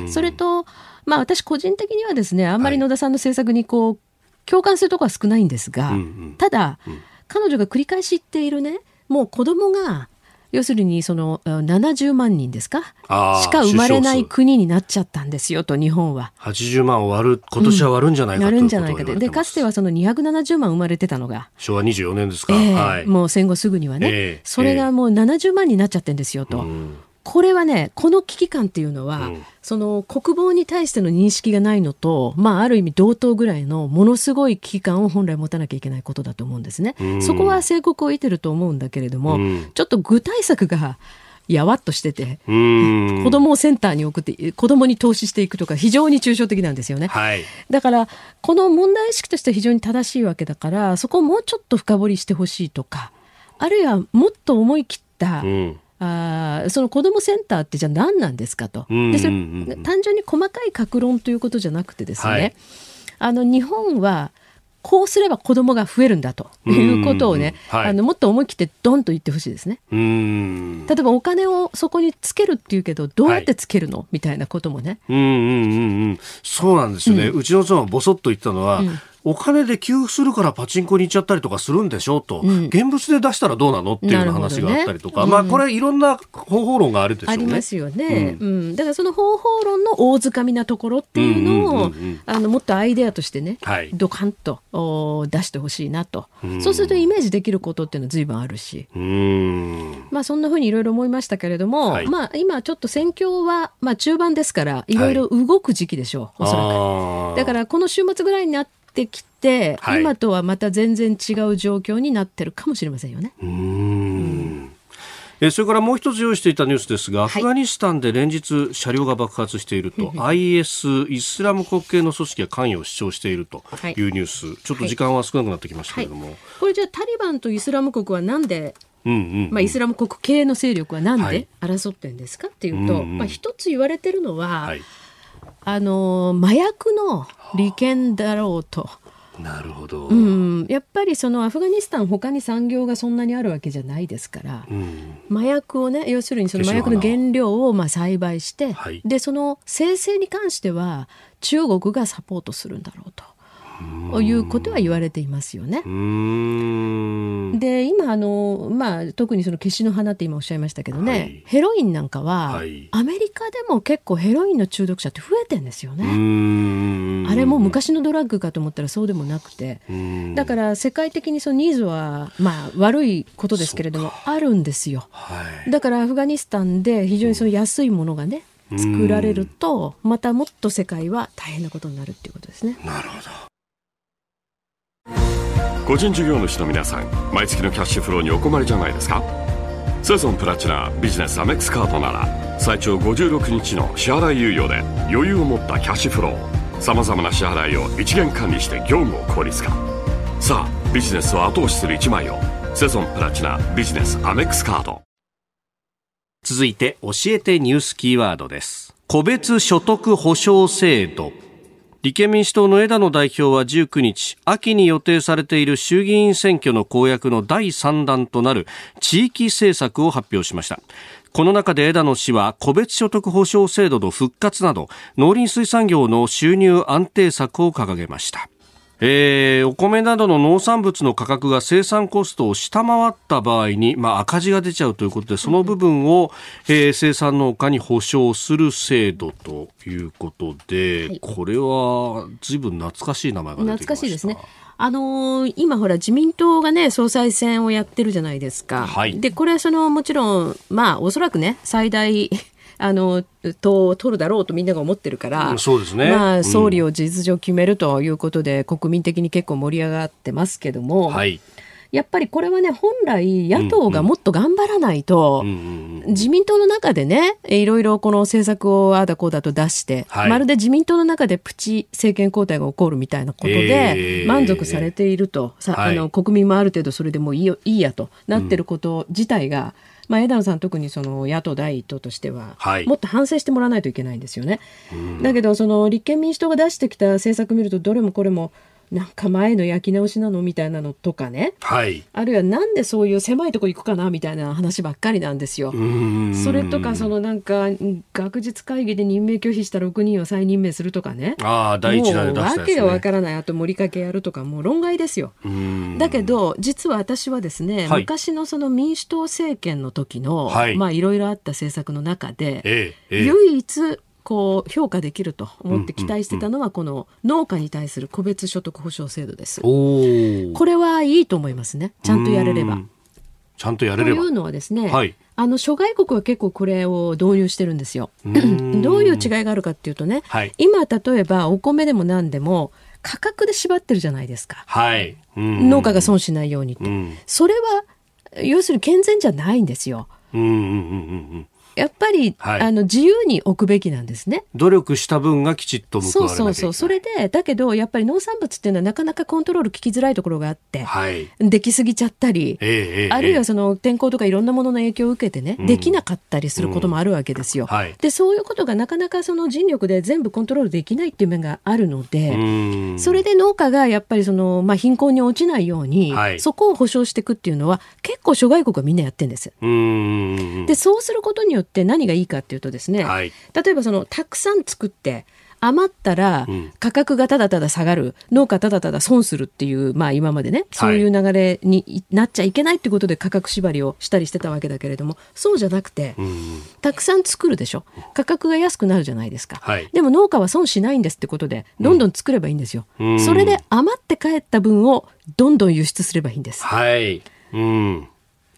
それと、まあ、私個人的にはですねあんまり野田さんの政策にこう、共感するところは少ないんですが、ただ、彼女が繰り返し言っているねもう子供が要するにその70万人ですか？しか生まれない国になっちゃったんですよと日本は。80万終わる今年は割るんじゃないか、うん、るんじゃないかでかつてはその270万生まれてたのが。昭和24年ですか、えーはい、もう戦後すぐにはね、えー、それがもう70万になっちゃってんですよと、うんこれはねこの危機感っていうのは、うん、その国防に対しての認識がないのと、まあ、ある意味同等ぐらいのものすごい危機感を本来持たなきゃいけないことだと思うんですね。うん、そこは成功を得てると思うんだけれども、うん、ちょっと具体策がやわっとしてて、子供をセンターに送って子供に投資していくとか非常に抽象的なんですよね、はい、だからこの問題意識としては非常に正しいわけだからそこをもうちょっと深掘りしてほしいとかあるいはもっと思い切った、うんあその子どもセンターってじゃあ何なんですかと、でそれ単純に細かい格論ということじゃなくてですね、はい、あの日本はこうすれば子供が増えるんだということをね、はい、あのもっと思い切ってドンと言ってほしいですね。例えばお金をそこにつけるっていうけどどうやってつけるの、はい、みたいなこともね。うんうんうんうん、そうなんですよね、うん、うちの妻はぼそっと言ったのは、うんお金で給付するからパチンコに行っちゃったりとかするんでしょうと、うん、現物で出したらどうなのっていう話があったりとか、ね、まあこれいろんな方法論があるでしょうね。ありますよね、うん、うん、だからその方法論の大掴みなところっていうのを、あのもっとアイデアとしてね、はい、ドカンとお出してほしいなと、そうするとイメージできることっていうのは随分あるし、まあそんなふうにいろいろ思いましたけれども、はい、まあ今ちょっと戦況はまあ中盤ですからいろいろ動く時期でしょう、はい、おそらく。だからこの週末ぐらいになってってきて、はい、今とはまた全然違う状況になってるかもしれませんよね。うん。えそれからもう一つ用意していたニュースですが、アフガニスタンで連日車両が爆発していると、IS イスラム国系の組織が関与を主張しているとい。うニュース、はい、ちょっと時間は少なくなってきましたけれども、はい、これじゃあタリバンとイスラム国はなんでうんうんうん、まあ、イスラム国系の勢力はなんで争ってんですかっていうと、はい、まあ、一つ言われてるのは、はい、あの麻薬の利権だろうと。なるほど、うん、やっぱりそのアフガニスタン他に産業がそんなにあるわけじゃないですから、うん、麻薬をね要するにその麻薬の原料をまあ栽培して、はい、でその生成に関しては中国がサポートするんだろうと。ということは言われていますよね。で今あの、まあ、特にその消しの花って今おっしゃいましたけどね、はい、ヘロインなんかは、はい、アメリカでも結構ヘロインの中毒者って増えてんですよね。あれも昔のドラッグかと思ったらそうでもなくて。だから世界的にそのニーズは、まあ、悪いことですけれどもあるんですよ。はい、だからアフガニスタンで非常にその安いものがね作られるとまたもっと世界は大変なことになるっていうことですね。なるほど個人事業主の皆さん毎月のキャッシュフローにお困りじゃないですか？セゾンプラチナビジネスアメックスカードなら最長56日の支払い猶予で余裕を持ったキャッシュフロー。さまざまな支払いを一元管理して業務を効率化。さあビジネスを後押しする一枚をセゾンプラチナビジネスアメックスカード。続いて教えてニュースキーワードです。個別所得保障制度。立憲民主党の枝野代表は19日、秋に予定されている衆議院選挙の公約の第3弾となる地域政策を発表しました。この中で枝野氏は個別所得保障制度の復活など農林水産業の収入安定策を掲げました。えー、お米などの農産物の価格が生産コストを下回った場合に、まあ、赤字が出ちゃうということでその部分を、えー、生産農家に保証する制度ということで、はい、これはずいぶん懐かしい名前が懐かしいですね。あのー、今ほら自民党がね総裁選をやってるじゃないですか。はい、でこれはそのもちろんまあおそらくね最大あの党を取るだろうとみんなが思ってるから、そうですね、まあ、総理を事実上決めるということで、うん、国民的に結構盛り上がってますけども。はい。やっぱりこれはね、本来、野党がもっと頑張らないと、自民党の中でね、いろいろこの政策をああだこうだと出して、はい、まるで自民党の中でプチ政権交代が起こるみたいなことで、満足されていると、えー、あの国民もある程度それでもいいよいいやとなってること自体が、うんまあ、枝野さん特にその野党第一党としては、はい、もっと反省してもらわないといけないんですよね。だけどその立憲民主党が出してきた政策見るとどれもこれもなんか前の焼き直しなのみたいなのとかね、はい、あるいはなんでそういう狭いとこ行くかなみたいな話ばっかりなんですよ。それとかそのなんか学術会議で任命拒否した6人を再任命するとかね。あ第一弾で出した、ね、わけがわからないあと盛りかけやるとかもう論外ですよ。だけど実は私はですね、はい、昔のその民主党政権の時の、はい、まあいろいろあった政策の中で、ええ、唯一こう評価できると思って期待してたのはこの農家に対する個別所得保障制度です。これはいいと思いますね。ちゃんとやれれば。ちゃんとやれれば。というのはですね、はい、あの諸外国は結構これを導入してるんですよ。どういう違いがあるかっていうとね、はい、今例えばお米でも何でも価格で縛ってるじゃないですか。はい、農家が損しないようにって。それは要するに健全じゃないんですよ。うんうんうんうんやっぱり、はい、あの自由に置くべきなんですね。努力した分がきちっと報われそうそうそう。それで、だけど、やっぱり農産物っていうのはなかなかコントロール聞きづらいところがあって、はい、できすぎちゃったり、えー、あるいはその天候とかいろんなものの影響を受けてね、うん、できなかったりすることもあるわけですよ。うん。はい、で、そういうことがなかなかその人力で全部コントロールできないっていう面があるので、それで農家がやっぱりその、まあ、貧困に落ちないように、はい、そこを保障していくっていうのは、結構諸外国はみんなやってるんです。で、そうすることによって何がいいかっていうとですね、はい、例えばそのたくさん作って余ったら価格がただただ下がる、うん、農家ただただ損するっていう、まあ、今までねそういう流れになっちゃいけないってことで価格縛りをしたりしてたわけだけれどもそうじゃなくて、うん、たくさん作るでしょ。価格が安くなるじゃないですか、はい、でも農家は損しないんですってことでどんどん作ればいいんですよ、うん、それで余って帰った分をどんどん輸出すればいいんです。はい。うん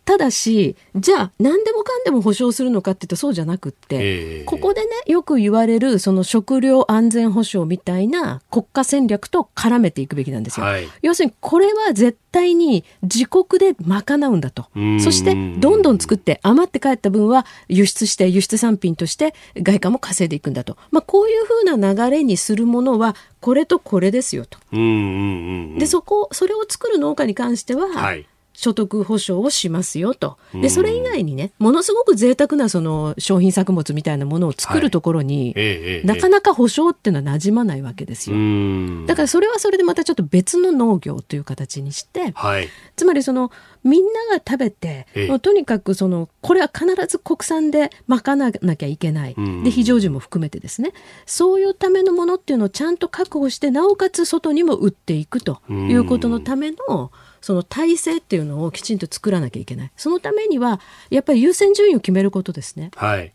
ただしじゃあ何でもかんでも保障するのかっていうとそうじゃなくって、えー、ここでねよく言われるその食料安全保障みたいな国家戦略と絡めていくべきなんですよ。はい、要するにこれは絶対に自国で賄うんだと。そしてどんどん作って余って帰った分は輸出して輸出産品として外貨も稼いでいくんだと、まあ、こういうふうな流れにするものはこれとこれですよと。でそこそれを作る農家に関しては、はい所得保障をしますよと。で、それ以外にね、ものすごく贅沢なその商品作物みたいなものを作るところに、はいなかなか保障っていうのは馴染まないわけですよ。だからそれはそれでまたちょっと別の農業という形にして、はい、つまりそのみんなが食べて、とにかくそのこれは必ず国産で賄わなきゃいけない、で非常時も含めてですね。そういうためのものっていうのをちゃんと確保してなおかつ外にも売っていくということのための、その体制っていうのをきちんと作らなきゃいけない。そのためには、やっぱり優先順位を決めることですね。はい。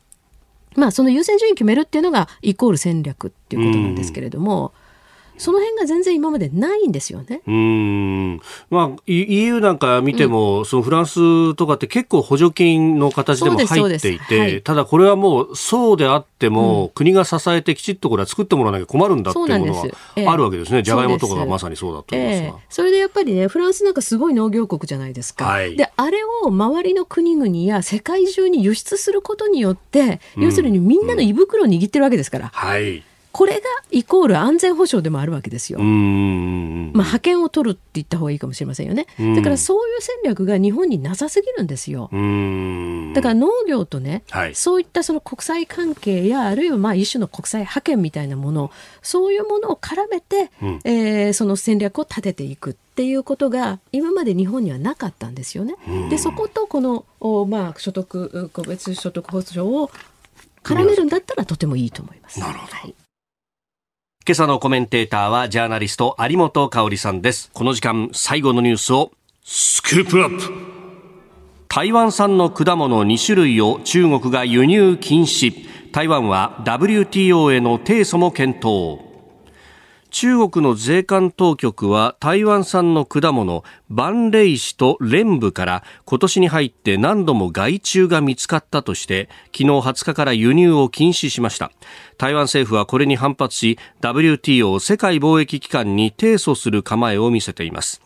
まあ、その優先順位を決めるっていうのが、イコール戦略っていうことなんですけれども、その辺が全然今までないんですよね。うん。まあ、EU なんか見ても、うん、そのフランスとかって結構補助金の形でも入っていて、はい、ただこれはもうそうであっても、うん、国が支えてきちっとこれは作ってもらわなきゃ困るんだっていうものはあるわけですね。じゃがいもとかがまさにそうだと思いますが、えー、それでやっぱりね、フランスなんかすごい農業国じゃないですか。はい、で、あれを周りの国々や世界中に輸出することによって、要するにみんなの胃袋を握ってるわけですから。はいこれがイコール安全保障でもあるわけですよ。まあ、派遣を取るって言った方がいいかもしれませんよね。だからそういう戦略が日本になさすぎるんですよ。だから農業とね、はい、そういったその国際関係やあるいはまあ一種の国際派遣みたいなものそういうものを絡めて、うん、えー、その戦略を立てていくっていうことが今まで日本にはなかったんですよね。でそことこのお、まあ、所得個別所得保障を絡めるんだったらとてもいいと思います。なるほど、はい今朝のコメンテーターはジャーナリスト有本香里さんです。この時間最後のニュースをスクープアップ台湾産の果物2種類を中国が輸入禁止。台湾は WTO への提訴も検討。中国の税関当局は台湾産の果物万イ酒と蓮部から今年に入って何度も害虫が見つかったとして昨日20日から輸入を禁止しました。台湾政府はこれに反発し WTO 世界貿易機関に提訴する構えを見せています。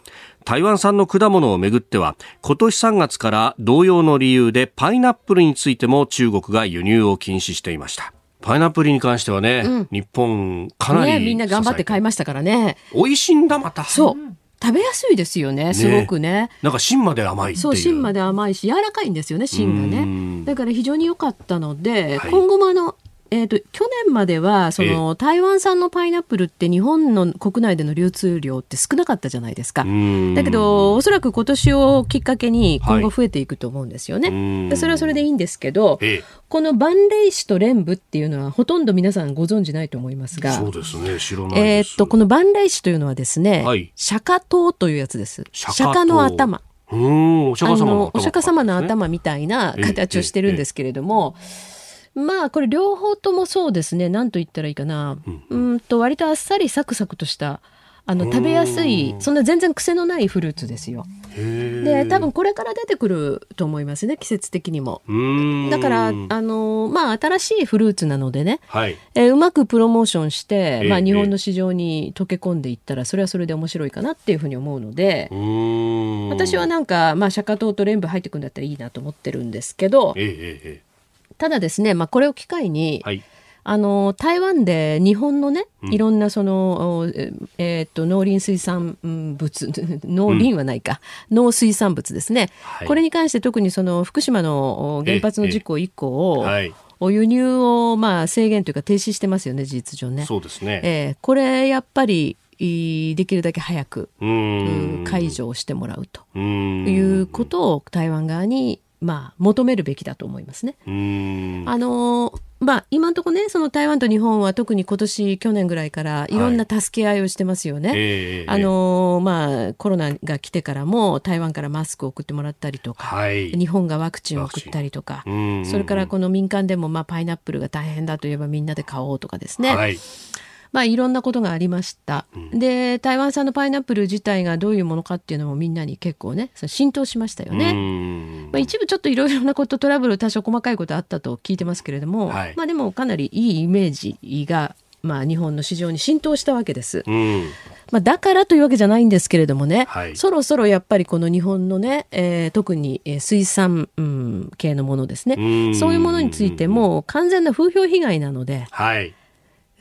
台湾産の果物をめぐっては今年3月から同様の理由でパイナップルについても中国が輸入を禁止していました。パイナップルに関してはね、うん、日本かなり、ね、みんな頑張って買いましたからね。美味しいんだまた。そう。食べやすいですよね、すごくね。ねなんか芯まで甘いそう、芯まで甘いし、柔らかいんですよね、芯がね。だから非常に良かったので、はい、今後もあの、えーと、去年まではその、台湾産のパイナップルって日本の国内での流通量って少なかったじゃないですか。だけどおそらく今年をきっかけに今後増えていくと思うんですよね。はい、でそれはそれでいいんですけど、この万霊酒と蓮部っていうのはほとんど皆さんご存知ないと思いますがそうですね。知らないえー、っとこの万霊酒というのはですね、はい、釈迦頭というやつです。釈迦の頭。お釈迦様の頭、お釈迦様の頭みたいな形をしてるんですけれども。えええまあこれ両方ともそうですね。何と言ったらいいかな、うん、うんと割とあっさりサクサクとしたあの食べやすいそんな全然癖のないフルーツですよ。で多分これから出てくると思いますね季節的にも。だからあのまあ新しいフルーツなのでね、はい、えー、うまくプロモーションして、まあ、日本の市場に溶け込んでいったらそれはそれで面白いかなっていうふうに思うので私はなんか、まあ、釈迦糖とレンブ入ってくんだったらいいなと思ってるんですけど。ええただですね、まあ、これを機会に、はい、あの台湾で日本のね、いろんなその、えー、っと農林水産物 <laughs> 農林はないか、うん、農水産物ですね、はい、これに関して特にその福島の原発の事故以降、お輸入をまあ制限というか停止してますよね事実上ね。そうですね、えー、これやっぱりできるだけ早く解除をしてもらうということを台湾側にまあ、求めるべきだと思いますね。あのまあ、今のところね、その台湾と日本は特に今年、去年ぐらいからい。ろんな助け合いをしてますよね。はい、あのまあ、コロナが来てからも台湾からマスクを送ってもらったりとか、はい、日本がワクチンを送ったりとか、それからこの民間でも、まあ、パイナップルが大変だといえばみんなで買おうとかですね。はいまあ、いろんなことがありました、うん、で台湾産のパイナップル自体がどういうものかっていうのもみんなに結構ね浸透しましたよね、まあ、一部ちょっといろいろなことトラブル多少細かいことあったと聞いてますけれども、はい、まあ、でもかなりいいイメージが、まあ、日本の市場に浸透したわけです。まあ、だからというわけじゃないんですけれどもね、はい、そろそろやっぱりこの日本のね、えー、特に水産、うん、系のものですね。そういうものについても完全な風評被害なので、はい、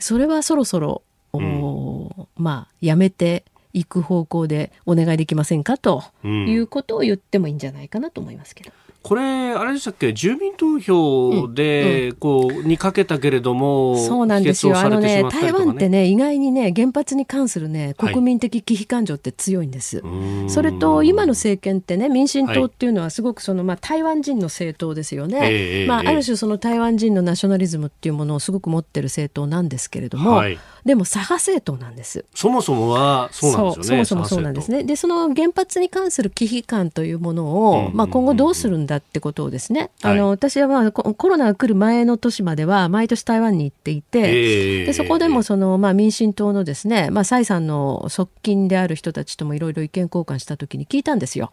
それはそろそろ、うん、まあやめていく方向でお願いできませんかということを言ってもいいんじゃないかなと思いますけど。これ、あれでしたっけ、住民投票で、こう、にかけたけれども、そうなんですよ。あのね、台湾ってね、意外にね、原発に関するね、国民的危機感情って強いんです。はい、それと、今の政権ってね、民進党っていうのはすごくその、まあ、台湾人の政党ですよね。まあ、ある種その台湾人のナショナリズムっていうものをすごく持ってる政党なんですけれども、はいでも左派政党なんです。そもそもはそうなんですよね。そもそもそうなんですね。で、その原発に関する危機感というものを、まあ今後どうするんだってことをですね、あの、私はまあコロナが来る前の年までは毎年台湾に行っていて、えー、でそこでもその、まあ民進党のですね、まあ蔡さんの側近である人たちともいろいろ意見交換した時に聞いたんですよ。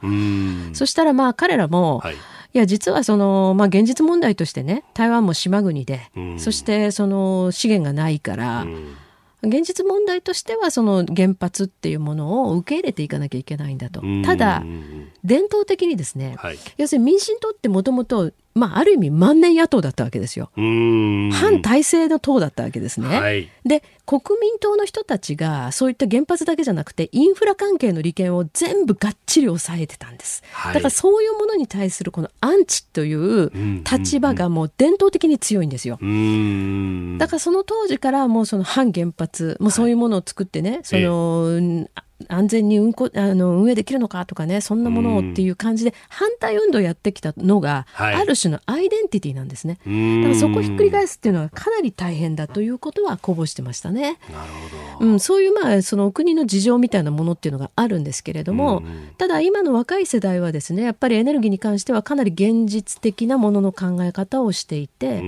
そしたらまあ彼らも、はいいや実はその、まあ、現実問題としてね台湾も島国で、うん、そしてその資源がないから、うん、現実問題としてはその原発っていうものを受け入れていかなきゃいけないんだと。ただ伝統的にですね、はい、要するに民進党ってもともとまあ、ある意味万年野党だったわけですよ。反体制の党だったわけですね。はい、で国民党の人たちがそういった原発だけじゃなくてインフラ関係の利権を全部がっちり抑えてたんです。はい、だからそういうものに対するこのアンチという立場がもう伝統的に強いんですよ。だからその当時からもうその反原発もうそういうものを作ってね、はい、その、安全に運行あの運営できるのかとかねそんなものをっていう感じで反対運動をやってきたのが、はい、ある種のアイデンティティなんですね。だからそこをひっくり返すっていうのはかなり大変だということはこぼしてましたね。なるほど。うん、そういうまあその国の事情みたいなものっていうのがあるんですけれどもただ今の若い世代はですねやっぱりエネルギーに関してはかなり現実的なものの考え方をしていて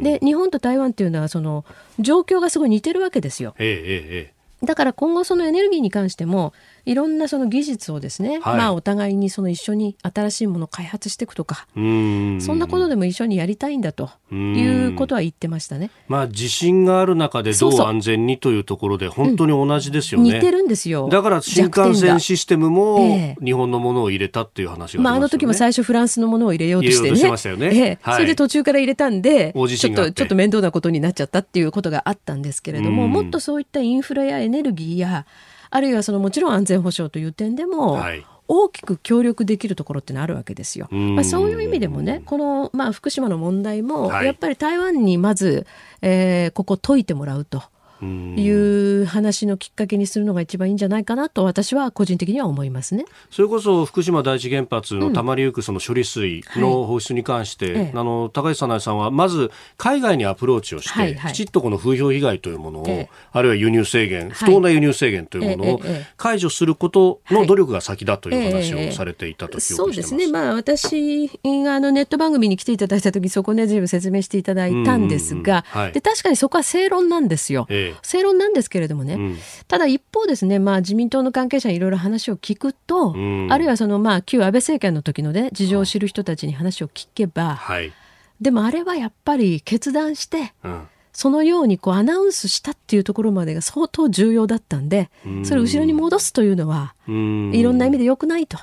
で日本と台湾っていうのはその状況がすごい似てるわけですよ。ええええだから今後そのエネルギーに関してもいろんなその技術をですね、はい、まあお互いにその一緒に新しいものを開発していくとかそんなことでも一緒にやりたいんだということは言ってましたね。まあ地震がある中でどう安全にというところで本当に同じですよね。うん、似てるんですよ。だから新幹線システムも日本のものを入れたっていう話があ、ね、まああの時も最初フランスのものを入れようとしてね。しね。ええ。はい、それで途中から入れたんでちょっとちょっと面倒なことになっちゃったっていうことがあったんですけれども、もっとそういったインフラやエネルギーやあるいはそのもちろん安全保障という点でも、はい大きく協力できるところってのあるわけですよ。まあ、そういう意味でもねこの、まあ、福島の問題も、やっぱり台湾にまず、えー、ここ解いてもらうと。いう話のきっかけにするのが一番いいんじゃないかなと私は個人的には思いますね。それこそ福島第一原発のたまりゆくその処理水の放出に関して、うんはい、あの高橋早苗さんはまず海外にアプローチをして、はいはい、きちっとこの風評被害というものを、ええ、あるいは輸入制限不当な輸入制限というものを解除することの努力が先だという話をされていたと記憶してます、そうですね、まあ、私があのネット番組に来ていただいた時そこで随分説明していただいたんですが、はい、で確かにそこは正論なんですよ。え正論なんですけれどもね、うん、ただ一方ですね、まあ、自民党の関係者にいろいろ話を聞くと、うん、あるいはその、まあ、旧安倍政権の時のね事情を知る人たちに話を聞けば、はい、でもあれはやっぱり決断して、うん。そのようにこうアナウンスしたっていうところまでが相当重要だったんで、それを後ろに戻すというのは、いろんな意味で良くないと。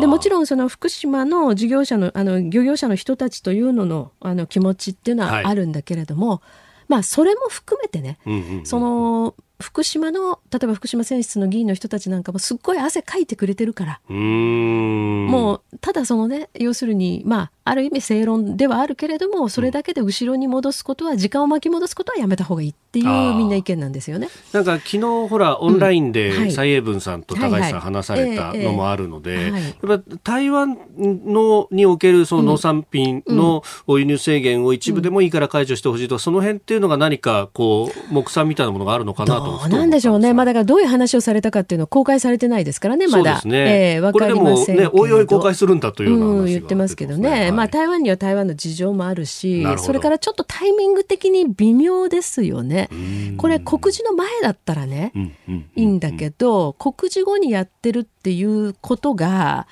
でもちろんその福島の事業者のあの漁業者の人たちというののあの気持ちっていうのはあるんだけれども、はいまあ、それも含めてね、その福島の例えば福島選出の議員の人たちなんかもすっごい汗かいてくれてるから。もうただそのね要するにまあある意味正論ではあるけれどもそれだけで後ろに戻すことは時間を巻き戻すことはやめた方がいいっていうみんな意見なんですよね。なんか昨日ほらオンラインで蔡英文さんと高橋さん話されたのもあるので、やっぱ台湾のにおけるその農産品の輸入制限を一部でもいいから解除してほしいとか、その辺っていうのが何かこう目算みたいなものがあるのかなとどうなんでしょうね。まあだからどういう話をされたかっていうのは公開されてないですからね、まだ。そうですね。えー、わかりませんけど。ね、おいおい公開するんだというような話、うん、言ってますけどね。はい、まあ台湾には台湾の事情もあるし、それからちょっとタイミング的に微妙ですよね。これ告示の前だったらね、いいんだけど、告示後にやってるっていうことが、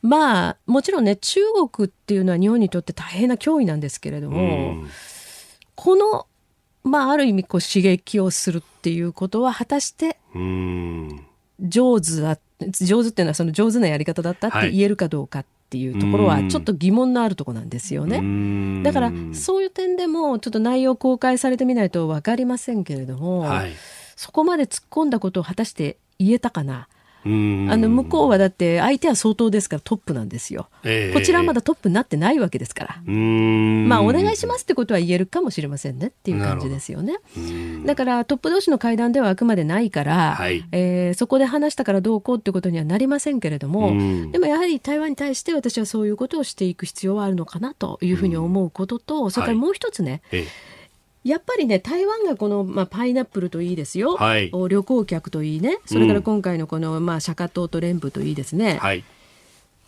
まあもちろんね中国っていうのは日本にとって大変な脅威なんですけれども、このまあ、ある意味こう刺激をするっていうことは果たして上手だ上手っていうのはその上手なやり方だったって言えるかどうかっていうところはちょっと疑問のあるところなんですよね。だからそういう点でもちょっと内容公開されてみないと分かりませんけれども、はい、そこまで突っ込んだことを果たして言えたかな？あの向こうはだって相手は相当ですからトップなんですよ、えー、こちらはまだトップになってないわけですから。まあお願いしますってことは言えるかもしれませんねっていう感じですよね。だからトップ同士の会談ではあくまでないから、はい、えー、そこで話したからどうこうってことにはなりませんけれどもでもやはり台湾に対して私はそういうことをしていく必要はあるのかなというふうに思うこととそれからもう一つね、はいえ。ーやっぱりね台湾がこの、まあ、パイナップルといいですよ、はい、旅行客といいね。それから今回のこの、まあ、釈迦島と連部といいですね、はい、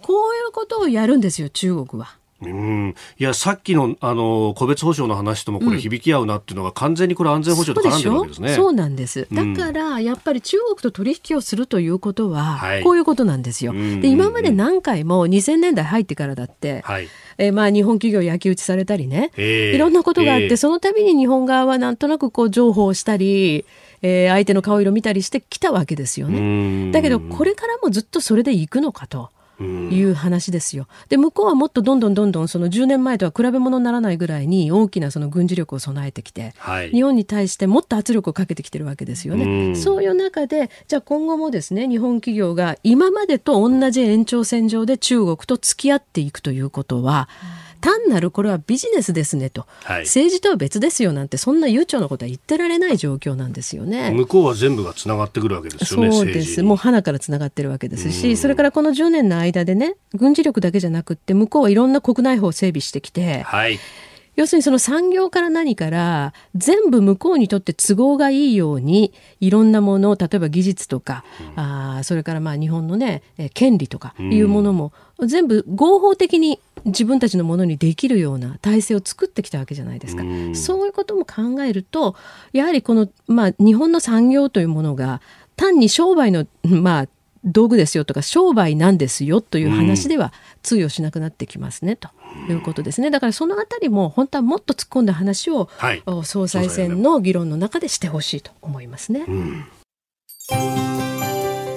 こういうことをやるんですよ中国は。うん、いやさっきのあの個別保障の話ともこれ響き合うなっていうのが完全にこれ安全保障と絡んでるわけですね。そうなんです。だからやっぱり中国と取引をするということは、こういうことなんですよ。で今まで何回も2000年代入ってからだって、はい、えー、まあ日本企業焼き討ちされたりね、えー、いろんなことがあって、その度に日本側はなんとなくこう情報をしたり。えー、相手の顔色見たりしてきたわけですよね。だけどこれからもずっとそれでいくのかと。いう話ですよ。で向こうはもっとどんどんどんどんその10年前とは比べ物にならないぐらいに大きなその軍事力を備えてきて、はい、日本に対してもっと圧力をかけてきてるわけですよね。うそういう中でじゃあ今後もですね日本企業が今までと同じ延長線上で中国と付き合っていくということは、うん単なるこれはビジネスですねと、はい、政治とは別ですよなんてそんな悠長なことは言ってられない状況なんですよね。向こうは全部がつながってくるわけですよねそうです。もう花からつながってるわけですしそれからこの10年の間でね軍事力だけじゃなくって向こうはいろんな国内法を整備してきて、はい要するにその産業から何から全部向こうにとって都合がいいようにいろんなもの例えば技術とか、うん、あそれからまあ日本のね権利とかいうものも、全部合法的に自分たちのものにできるような体制を作ってきたわけじゃないですか。うそういうことも考えるとやはりこの、まあ、日本の産業というものが単に商売の、まあ、道具ですよとか商売なんですよという話では通用しなくなってきますねということですね。だからそのあたりも本当はもっと突っ込んだ話を、はい、総裁選の議論の中でしてほしいと思いますね。うん。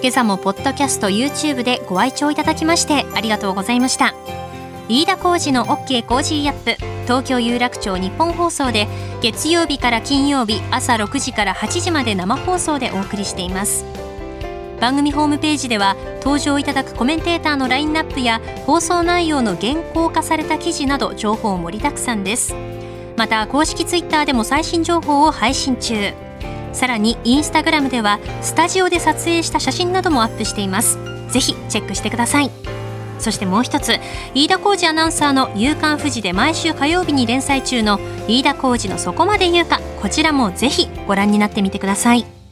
今朝もポッドキャスト YouTube でご愛聴いただきましてありがとうございました。飯田浩司の OK Cozy up 東京有楽町ニッポン放送で月曜日から金曜日朝6時から8時まで生放送でお送りしています番組ホームページでは登場いただくコメンテーターのラインナップや放送内容の原稿化された記事など情報盛りだくさんです。また公式ツイッターでも最新情報を配信中。さらにインスタグラムではスタジオで撮影した写真などもアップしています。ぜひチェックしてください。そしてもう一つ飯田浩二アナウンサーの「夕刊富士」で毎週火曜日に連載中の飯田浩二のそこまで言うか。こちらもぜひご覧になってみてください。